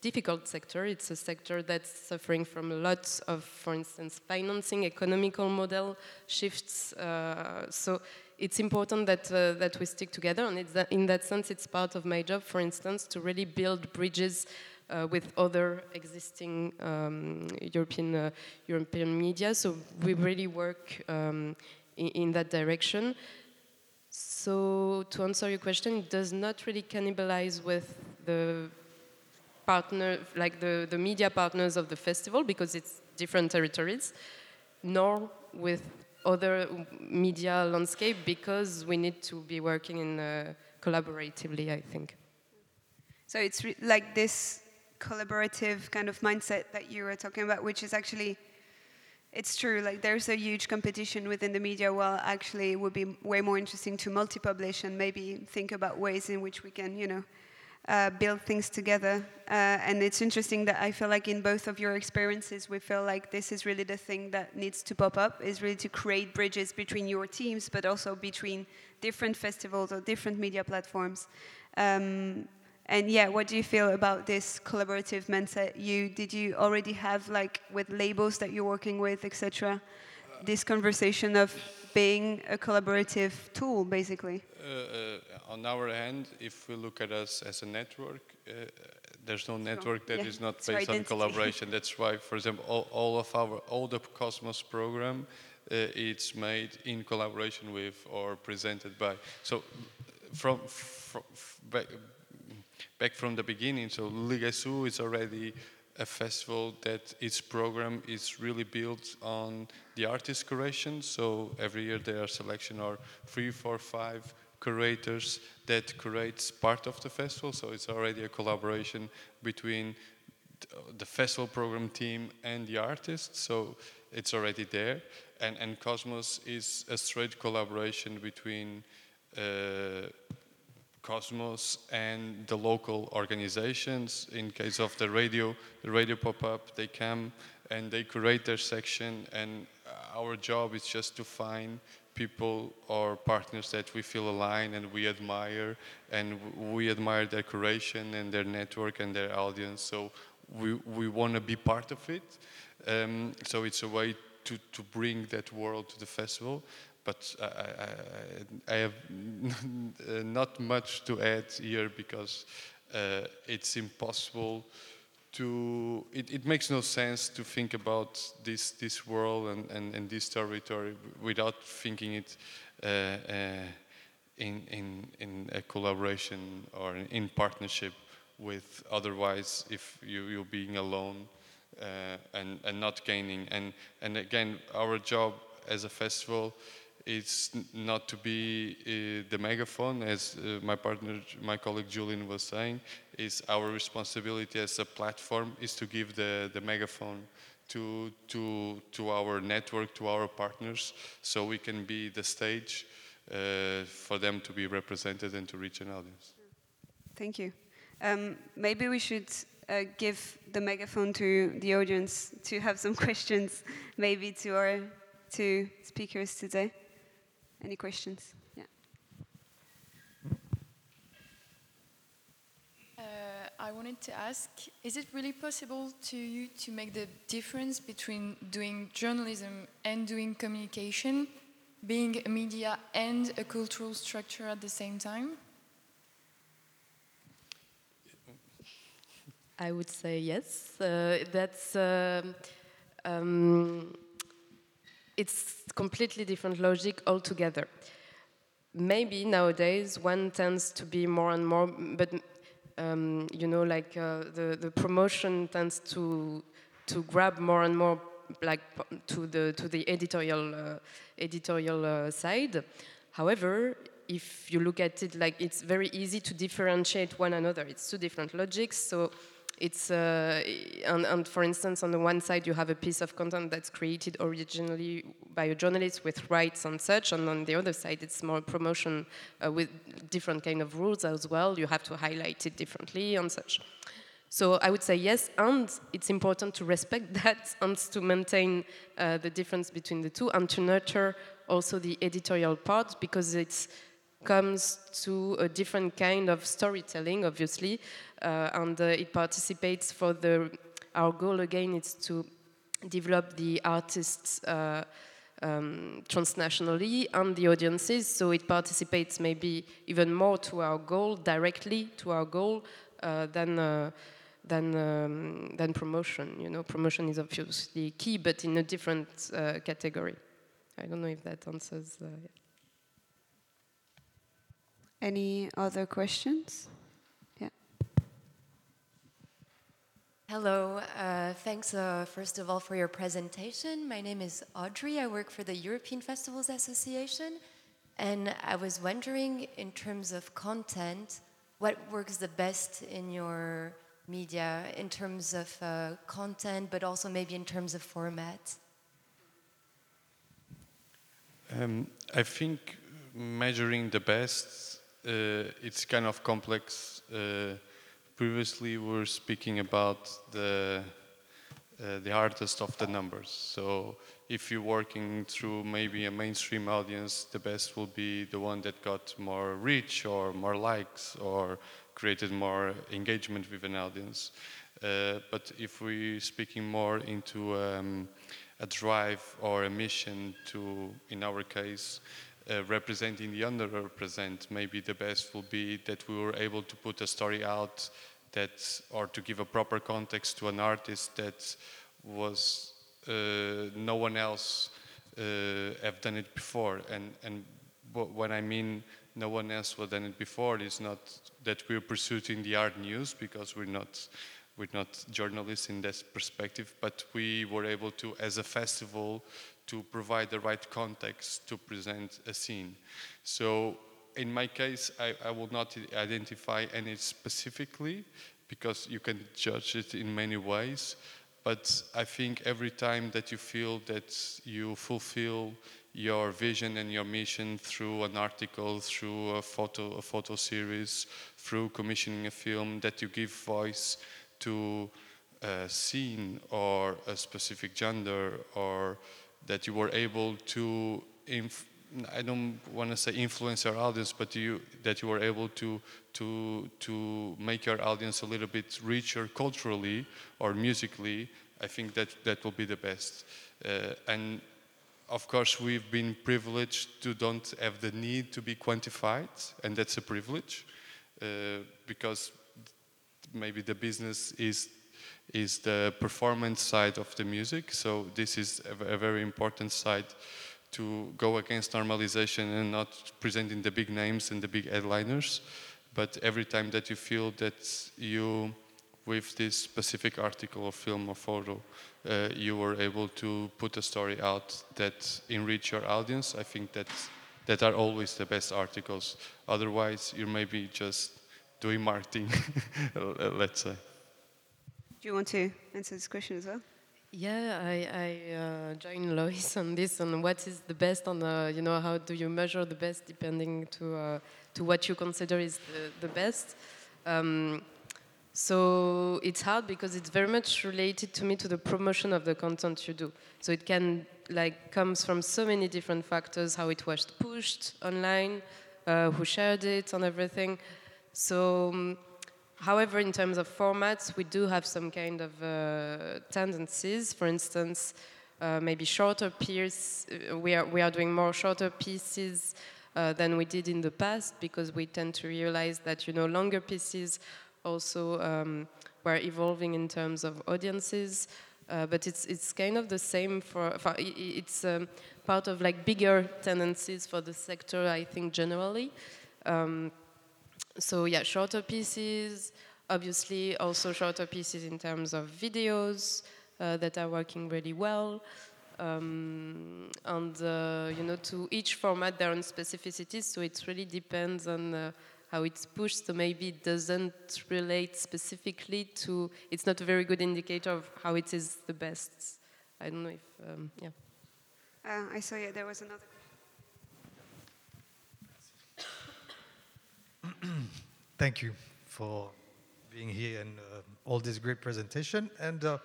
difficult sector. It's a sector that's suffering from lots of, for instance, financing, economical model shifts. Uh, so it's important that uh, that we stick together, and that in that sense, it's part of my job, for instance, to really build bridges. Uh, with other existing um, European uh, European media, so we really work um, in, that direction. So to answer your question, it does not really cannibalize with the partner, like the, the media partners of the festival, because it's different territories, nor with other media landscape, because we need to be working in uh, collaboratively, I think. So it's like this collaborative kind of mindset that you were talking about, which is actually it's true. Like there's a huge competition within the media. Well, actually, it would be way more interesting to multi-publish and maybe think about ways in which we can, you know, uh, build things together. Uh, and it's interesting that I feel like in both of your experiences, we feel like this is really the thing that needs to pop up. Is really to create bridges between your teams, but also between different festivals or different media platforms. Um, and yeah, what do you feel about this collaborative mindset? You did you already have like with labels that you're working with, etc. This conversation of being a collaborative tool, basically. Uh, uh, on our end, if we look at us as a network, uh, there's no network that yeah, is not based on collaboration. That's why, for example, all, all, of our all the Cosmos program, uh, it's made in collaboration with or presented by. So, from, from back from the beginning. So Le Guess Who is already a festival that its program is really built on the artist curation. So every year there are selection or three, four, five curators that curates part of the festival. So it's already a collaboration between the festival program team and the artists. So it's already there. And, and Cosmos is a straight collaboration between uh, Cosmos and the local organizations. In case of the radio, the radio pop-up, they come and they curate their section. And our job is just to find people or partners that we feel aligned and we admire. And we admire their curation and their network and their audience. So we, we want to be part of it. Um, so it's a way to, to bring that world to the festival but I, I, I have not much to add here because uh, it's impossible to, it, it, makes no sense to think about this, this world and, and, and this territory without thinking it uh, uh, in, in, in a collaboration or in partnership with otherwise if you, you're being alone uh, and, and not gaining. And, and again, our job as a festival it's not to be uh, the megaphone, as uh, my partner, my colleague Julian was saying. Is our responsibility as a platform is to give the, the megaphone to, to, to our network, to our partners, so we can be the stage uh, for them to be represented and to reach an audience. Thank you. Um, maybe we should uh, give the megaphone to the audience to have some questions, maybe to our two speakers today. Any questions? Yeah. Uh, I wanted to ask, is it really possible to you to make the difference between doing journalism and doing communication, being a media and a cultural structure at the same time? I would say yes. Uh, that's uh, um, it's completely different logic altogether. Maybe nowadays one tends to be more and more, but um, you know, like uh, the the promotion tends to to grab more and more like to the to the editorial uh, editorial uh, side. However, if you look at it like it's very easy to differentiate one another. It's two different logics. So it's uh, and, and, for instance on the one side you have a piece of content that's created originally by a journalist with rights and such and on the other side it's more promotion uh, with different kind of rules as well. You have to highlight it differently and such. So i would say yes and it's important to respect that and to maintain uh, the difference between the two and to nurture also the editorial part because it's comes to a different kind of storytelling, obviously, uh, and uh, it participates for the. Our goal again is to develop the artists uh, um, transnationally and the audiences, so it participates maybe even more to our goal, directly to our goal, uh, than. Uh, than, um, than promotion. You know, promotion is obviously key, but in a different uh, category. I don't know if that answers. Yeah. Any other questions? Yeah. Hello. Uh, thanks, uh, first of all, for your presentation. My name is Audrey. I work for the European Festivals Association. And I was wondering, in terms of content, what works the best in your media in terms of uh, content, but also maybe in terms of format? Um, I think measuring the best it's kind of complex. Uh, previously, we were speaking about the uh, the hardest of the numbers. So if you're working through maybe a mainstream audience, the best will be the one that got more reach or more likes or created more engagement with an audience. Uh, but if we're speaking more into um, a drive or a mission to, in our case, uh, representing the underrepresented, maybe the best will be that we were able to put a story out that, or to give a proper context to an artist that was uh, no one else uh, have done it before. And and when I mean no one else has done it before, is not that we're pursuing the art news because we're not we're not journalists in that perspective, but we were able to, as a festival, to provide the right context to present a scene. So in my case, I, I will not identify any specifically because you can judge it in many ways. But I think every time that you feel that you fulfill your vision and your mission through an article, through a photo, a photo series, through commissioning a film, that you give voice to a scene or a specific gender or that you were able to inf- I don't want to say influence your audience, but you that you were able to to to make your audience a little bit richer culturally or musically. I think that that will be the best. Uh, and of course, we've been privileged to don't have the need to be quantified, and that's a privilege uh, because maybe the business is is the performance side of the music. So this is a, a very important side to go against normalization and not presenting the big names and the big headliners. But every time that you feel that you, with this specific article or film or photo, uh, you were able to put a story out that enrich your audience, I think that that are always the best articles. Otherwise, you're maybe just doing marketing, let's say. You want to answer this question as well? Yeah, I, I uh, join Luis on this on what is the best on the, you know, how do you measure the best depending to, uh, to what you consider is the, the best. Um, so it's hard because it's very much related to me to the promotion of the content you do. So it can like comes from so many different factors, how it was pushed online, uh, who shared it and everything. So um, However, in terms of formats, we do have some kind of uh, tendencies. For instance, uh, maybe shorter pieces. Uh, we are we are doing more shorter pieces uh, than we did in the past because we tend to realize that you know longer pieces also um, were evolving in terms of audiences. Uh, but it's it's kind of the same for, for it's um, part of like bigger tendencies for the sector. I think generally. Um, so yeah, shorter pieces, obviously also shorter pieces in terms of videos, uh, that are working really well. Um, and uh, you know, to each format their own specificities, so it really depends on uh, how it's pushed. So maybe it doesn't relate specifically to. It's not a very good indicator of how it is the best. I don't know if um, yeah. Uh, I saw yeah, there was another. Thank you for being here and uh, all this great presentation. And uh,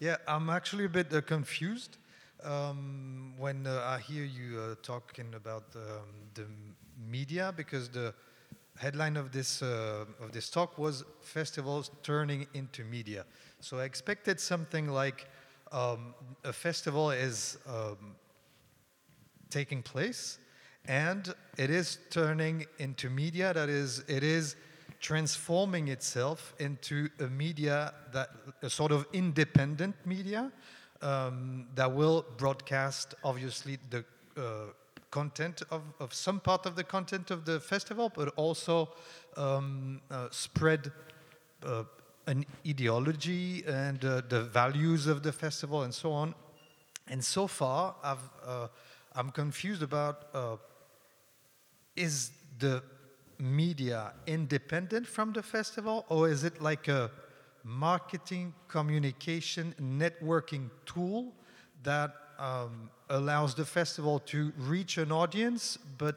yeah, I'm actually a bit uh, confused um, when uh, I hear you uh, talking about um, the media because the headline of this uh, of this talk was festivals turning into media. So I expected something like um, a festival is um, taking place and it is turning into media that is it is transforming itself into a media that a sort of independent media um, that will broadcast obviously the uh, content of, of some part of the content of the festival but also um, uh, spread uh, an ideology and uh, the values of the festival and so on. And so far I've, uh, i'm confused about uh, is the media independent from the festival or is it like a marketing communication networking tool that um, allows the festival to reach an audience but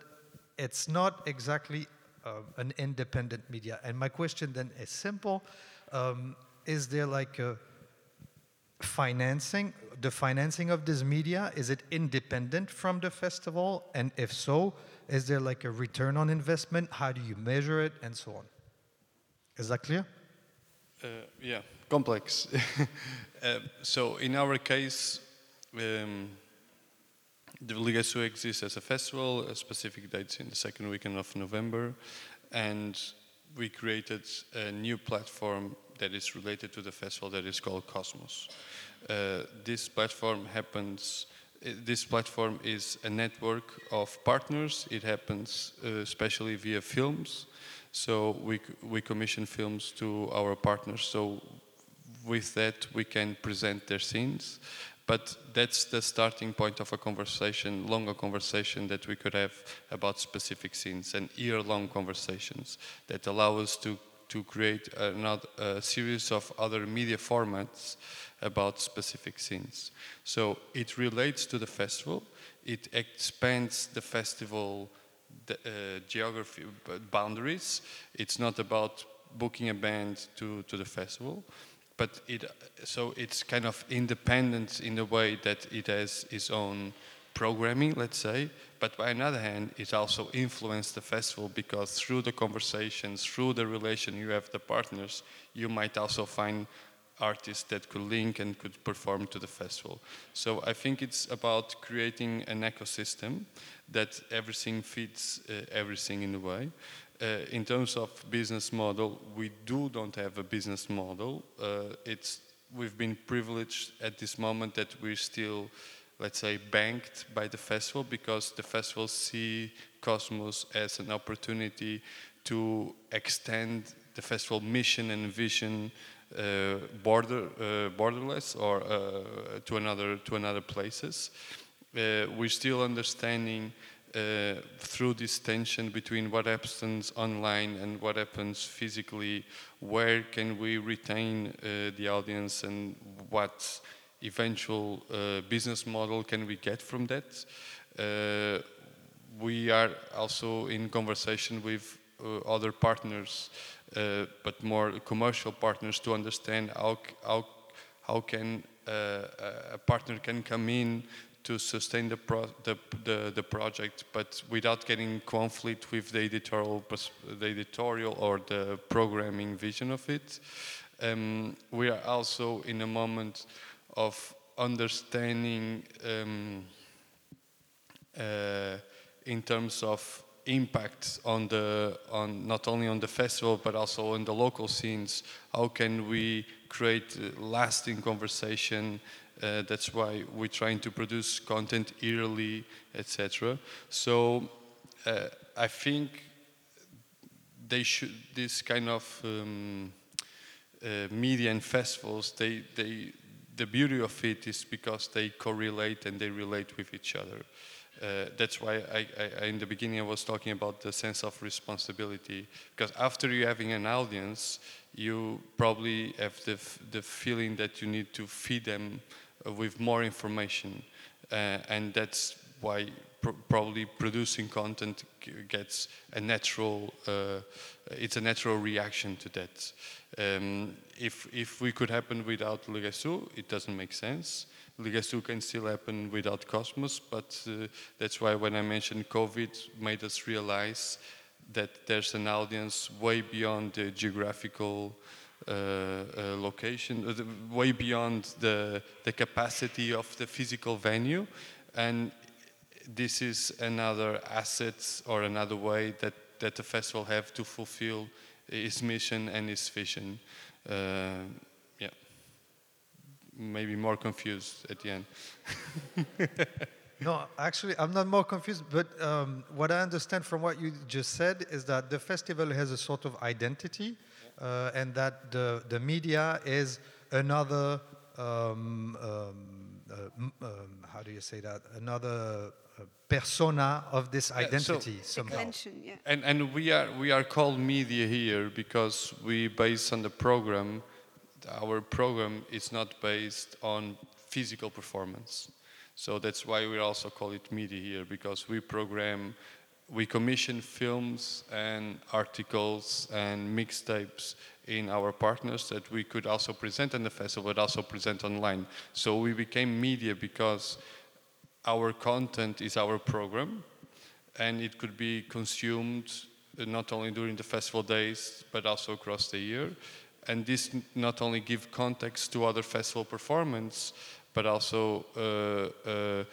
it's not exactly uh, an independent media? And my question then is simple. Um, is there like a financing the financing of this media is it independent from the festival? And if so is there like a return on investment how do you measure it and so on is that clear Uh, yeah, complex. uh, so in our case, um, the Le Guess Who exists as a festival, a specific dates in the second weekend of November, and we created a new platform that is related to the festival that is called Cosmos. Uh, this platform happens. This platform is a network of partners. It happens uh, especially via films. So we, we commission films to our partners. So with that, we can present their scenes. But that's the starting point of a conversation, longer conversation that we could have about specific scenes and year-long conversations that allow us to, to create another, a series of other media formats about specific scenes. So it relates to the festival. It expands the festival the, uh, geography boundaries. It's not about booking a band to, to the festival, but it so it's kind of independent in the way that it has its own programming, let's say. But by another hand, it also influenced the festival because through the conversations, through the relation you have the partners, you might also find artists that could link and could perform to the festival. So I think it's about creating an ecosystem that everything fits uh, everything in a way. Uh, in terms of business model, we do don't have a business model. Uh, it's we've been privileged at this moment that we're still, let's say, banked by the festival because the festival see Cosmos as an opportunity to extend the festival mission and vision uh, border uh, borderless or uh, to another to another places. Uh, we're still understanding uh, through this tension between what happens online and what happens physically, where can we retain uh, the audience and what eventual uh, business model can we get from that. Uh, we are also in conversation with uh, other partners, uh, but more commercial partners to understand how, how, how can uh, a partner can come in to sustain the, pro- the, the, the project, but without getting conflict with the editorial, the editorial or the programming vision of it. Um, we are also in a moment of understanding um, uh, in terms of impact on the on not only on the festival but also on the local scenes how can we create lasting conversation uh, that's why we're trying to produce content yearly etc so uh, i think they should this kind of um, uh, media and festivals they they the beauty of it is because they correlate and they relate with each other. Uh, that's why I, I, in the beginning I was talking about the sense of responsibility. Because after you having an audience, you probably have the, the feeling that you need to feed them uh, with more information. Uh, and that's why pr probably producing content gets a natural, uh, it's a natural reaction to that. Um, if, if we could happen without Le Guess Who, it doesn't make sense. Le Guess Who can still happen without Cosmos, but uh, that's why when I mentioned COVID made us realize that there's an audience way beyond the geographical uh, uh, location, uh, way beyond the, the capacity of the physical venue. And this is another asset or another way that, that the festival have to fulfill its mission and its vision. Uh, yeah, maybe more confused at the end. no, actually, I'm not more confused, but um, what I understand from what you just said is that the festival has a sort of identity uh, and that the, the media is another, um, um, uh, um, how do you say that, another persona of this identity yeah, so somehow. Yeah. And, and we, are, we are called media here because we base on the program, our program is not based on physical performance. So that's why we also call it media here because we program, we commission films and articles and mixtapes in our partners that we could also present in the festival but also present online. So we became media because our content is our program and it could be consumed uh, not only during the festival days but also across the year and this not only give context to other festival performance but also uh, uh,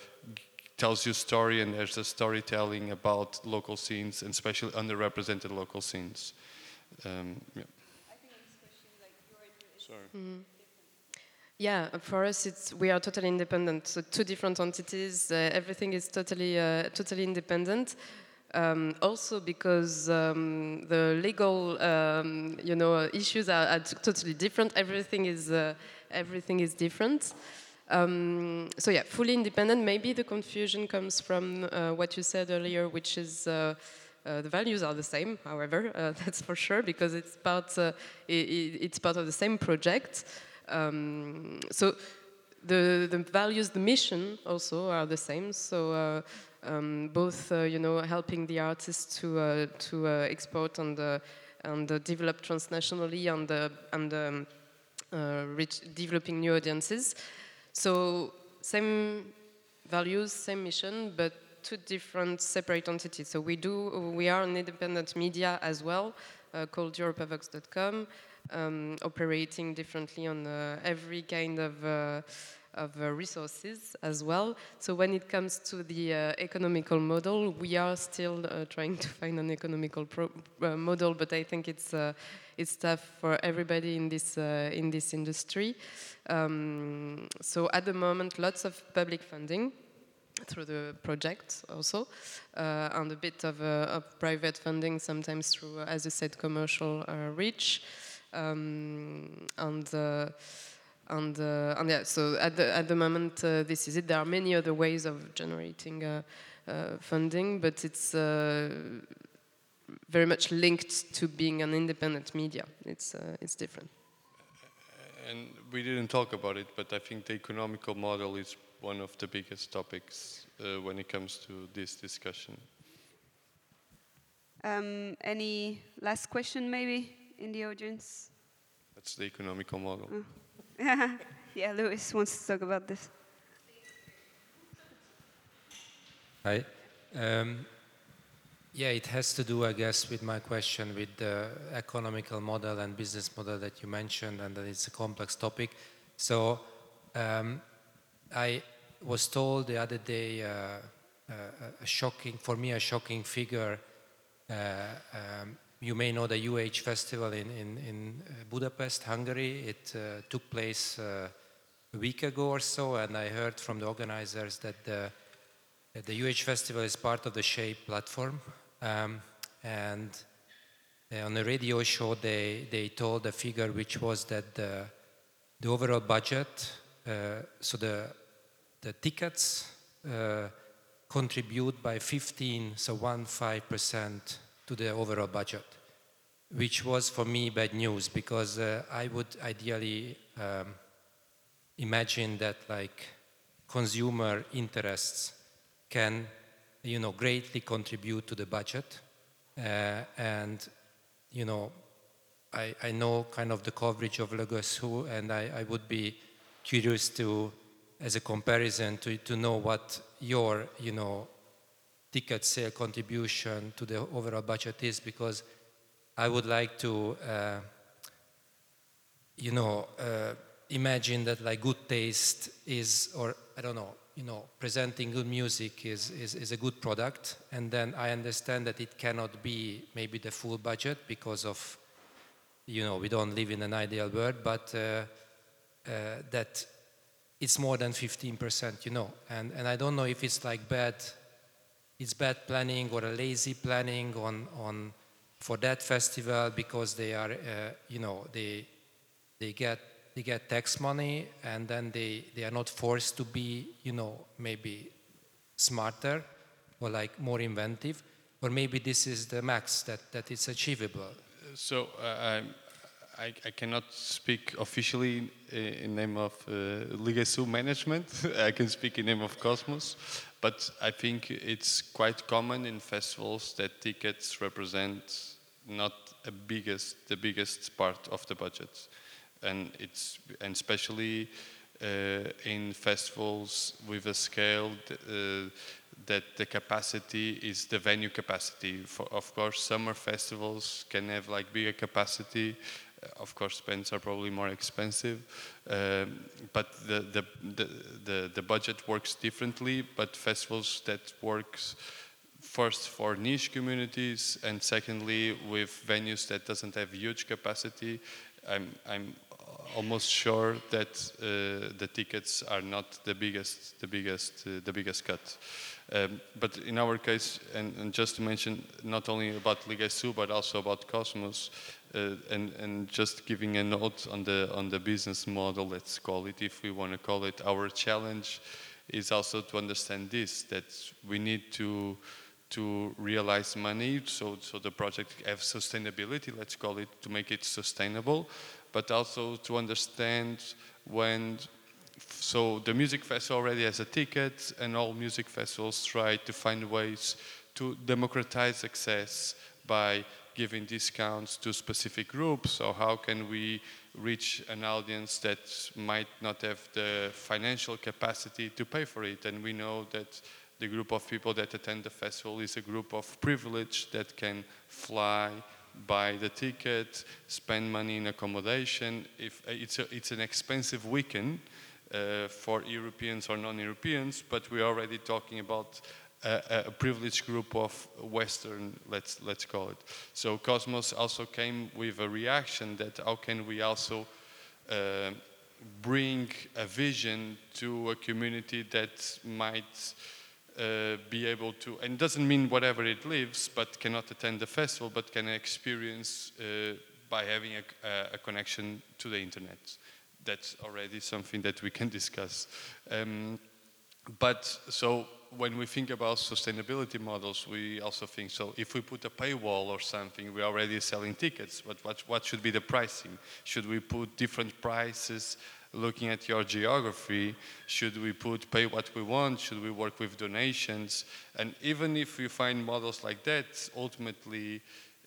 tells you story and there's a storytelling about local scenes and especially underrepresented local scenes um, yeah. Sorry. Mm -hmm. Yeah, for us, it's we are totally independent. So two different entities. Uh, everything is totally uh, totally independent. Um, also because um, the legal, um, you know, issues are, are, totally different. Everything is uh, everything is different. Um, so yeah, fully independent. Maybe the confusion comes from uh, what you said earlier, which is. Uh, uh, the values are the same, however, uh, that's for sure, because it's part, uh, it, it's part of the same project. Um, so the, the values, the mission also are the same. So uh, um, both, uh, you know, helping the artists to uh, to uh, export and uh, and uh, develop transnationally and and um, reach developing new audiences. So same values, same mission, but two different separate entities. So we do we are an independent media as well, called EuropaVox.com um, operating differently on uh, every kind of uh, of uh, resources as well. So when it comes to the uh, economical model, we are still uh, trying to find an economical uh, model, but I think it's it's tough for everybody in this in this industry. Um, so at the moment, lots of public funding through the project also, and a bit of, of, private funding, sometimes through, as you said, commercial reach. Um, and uh, and uh, and yeah, so at the at the moment uh, this is it. There are many other ways of generating funding, but it's very much linked to being an independent media. It's it's different and we didn't talk about it, but I think the economical model is one of the biggest topics uh, when it comes to this discussion. Um, any last question, maybe? In the audience? That's the economical model. Oh. yeah, Louis wants to talk about this. Hi. Um, yeah, it has to do, I guess, with my question with the economical model and business model that you mentioned, and that it's a complex topic. So um, I was told the other day uh, uh, a shocking, for me, a shocking figure uh, um, you may know the UH festival in, in, in uh, Budapest, Hungary. It uh, took place uh, a week ago or so, and I heard from the organizers that the, the UH festival is part of the SHAPE platform. Um, and uh, on the radio show, they, they told a figure which was that the, the overall budget uh, so the, the tickets uh, contribute by 15, so 1.5% to the overall budget, which was for me bad news because uh, I would ideally um, imagine that like consumer interests can, you know, greatly contribute to the budget. Uh, and, you know, I, I know kind of the coverage of Le Guess Who and I, I would be curious to, as a comparison, to, to know what your, you know, ticket sale contribution to the overall budget is because I would like to, uh, you know, uh, imagine that like good taste is, or I don't know, you know, presenting good music is, is, is a good product. And then I understand that it cannot be maybe the full budget because of, you know, we don't live in an ideal world, but uh, uh, that it's more than 15%, you know. And, and I don't know if it's like bad, it's bad planning or a lazy planning on, on for that festival because they are, uh, you know, they, they get they get tax money and then they, they are not forced to be, you know, maybe smarter or like more inventive, or maybe this is the max that, that it's achievable. So uh, I, I cannot speak officially in, in name of uh, management. I can speak in name of Cosmos, but I think it's quite common in festivals that tickets represent not a biggest, the biggest part of the budget and it's and especially uh, in festivals with a scale uh, that the capacity is the venue capacity. For, of course, summer festivals can have like bigger capacity. Of course, bands are probably more expensive, um, but the, the, the, the, the budget works differently. But festivals that works first for niche communities and secondly with venues that doesn't have huge capacity I'm, I'm almost sure that uh, the tickets are not the biggest, the biggest, uh, the biggest cut. Um, but in our case, and, and, just to mention, not only about Le Guess Who, but also about Cosmos, uh, and, and just giving a note on the on the business model, let's call it, if we want to call it, our challenge is also to understand this that we need to to realize money, so so the project have sustainability, let's call it, to make it sustainable but also to understand when so the music festival already has a ticket and all music festivals try to find ways to democratize access by giving discounts to specific groups so how can we reach an audience that might not have the financial capacity to pay for it and we know that the group of people that attend the festival is a group of privilege that can fly buy the ticket, spend money in accommodation. If uh, it's, a, it's an expensive weekend uh, for Europeans or non-Europeans, but we're already talking about a, a, privileged group of Western, let's let's call it. So Cosmos also came with a reaction that how can we also uh, bring a vision to a community that might uh, be able to, and doesn't mean whatever it lives, but cannot attend the festival, but can experience uh, by having a, a, connection to the internet. That's already something that we can discuss. Um, but so when we think about sustainability models, we also think so if we put a paywall or something, we're already selling tickets, but what, what should be the pricing? Should we put different prices looking at your geography, should we put pay what we want? Should we work with donations? And even if you find models like that, ultimately,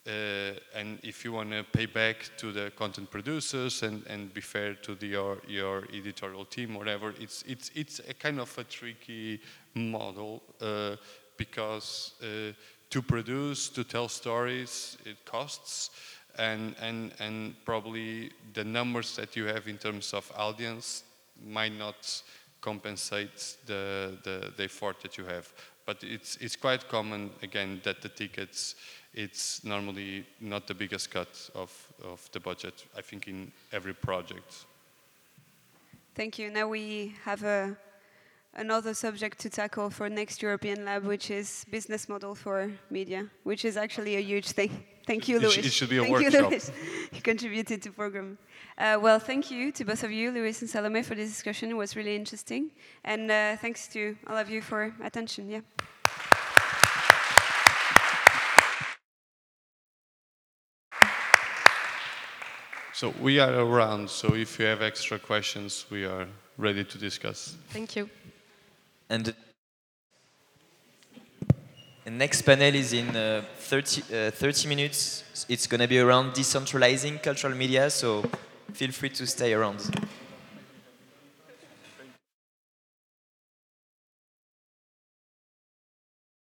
uh, and if you want to pay back to the content producers and, and be fair to the, your, your editorial team, whatever, it's, it's, it's a kind of a tricky model uh, because uh, to produce, to tell stories, it costs and, and, and probably the numbers that you have in terms of audience might not compensate the, the, the effort that you have. But it's, it's quite common, again, that the tickets, it's normally not the biggest cut of, of the budget, I think, in every project. Thank you. Now we have a, another subject to tackle for next European Lab, which is business model for media, which is actually a huge thing. Thank you, It Louis. sh- it should be a thank You, workshop. Louis. you contributed to the program. Uh, well, thank you to both of you, Luis and Salomé, for this discussion. It was really interesting. And uh, thanks to all of you for attention. Yeah. So we are around, so if you have extra questions, we are ready to discuss. Thank you. And the next panel is in uh, 30, uh, 30 minutes. It's going to be around decentralizing cultural media, so feel free to stay around.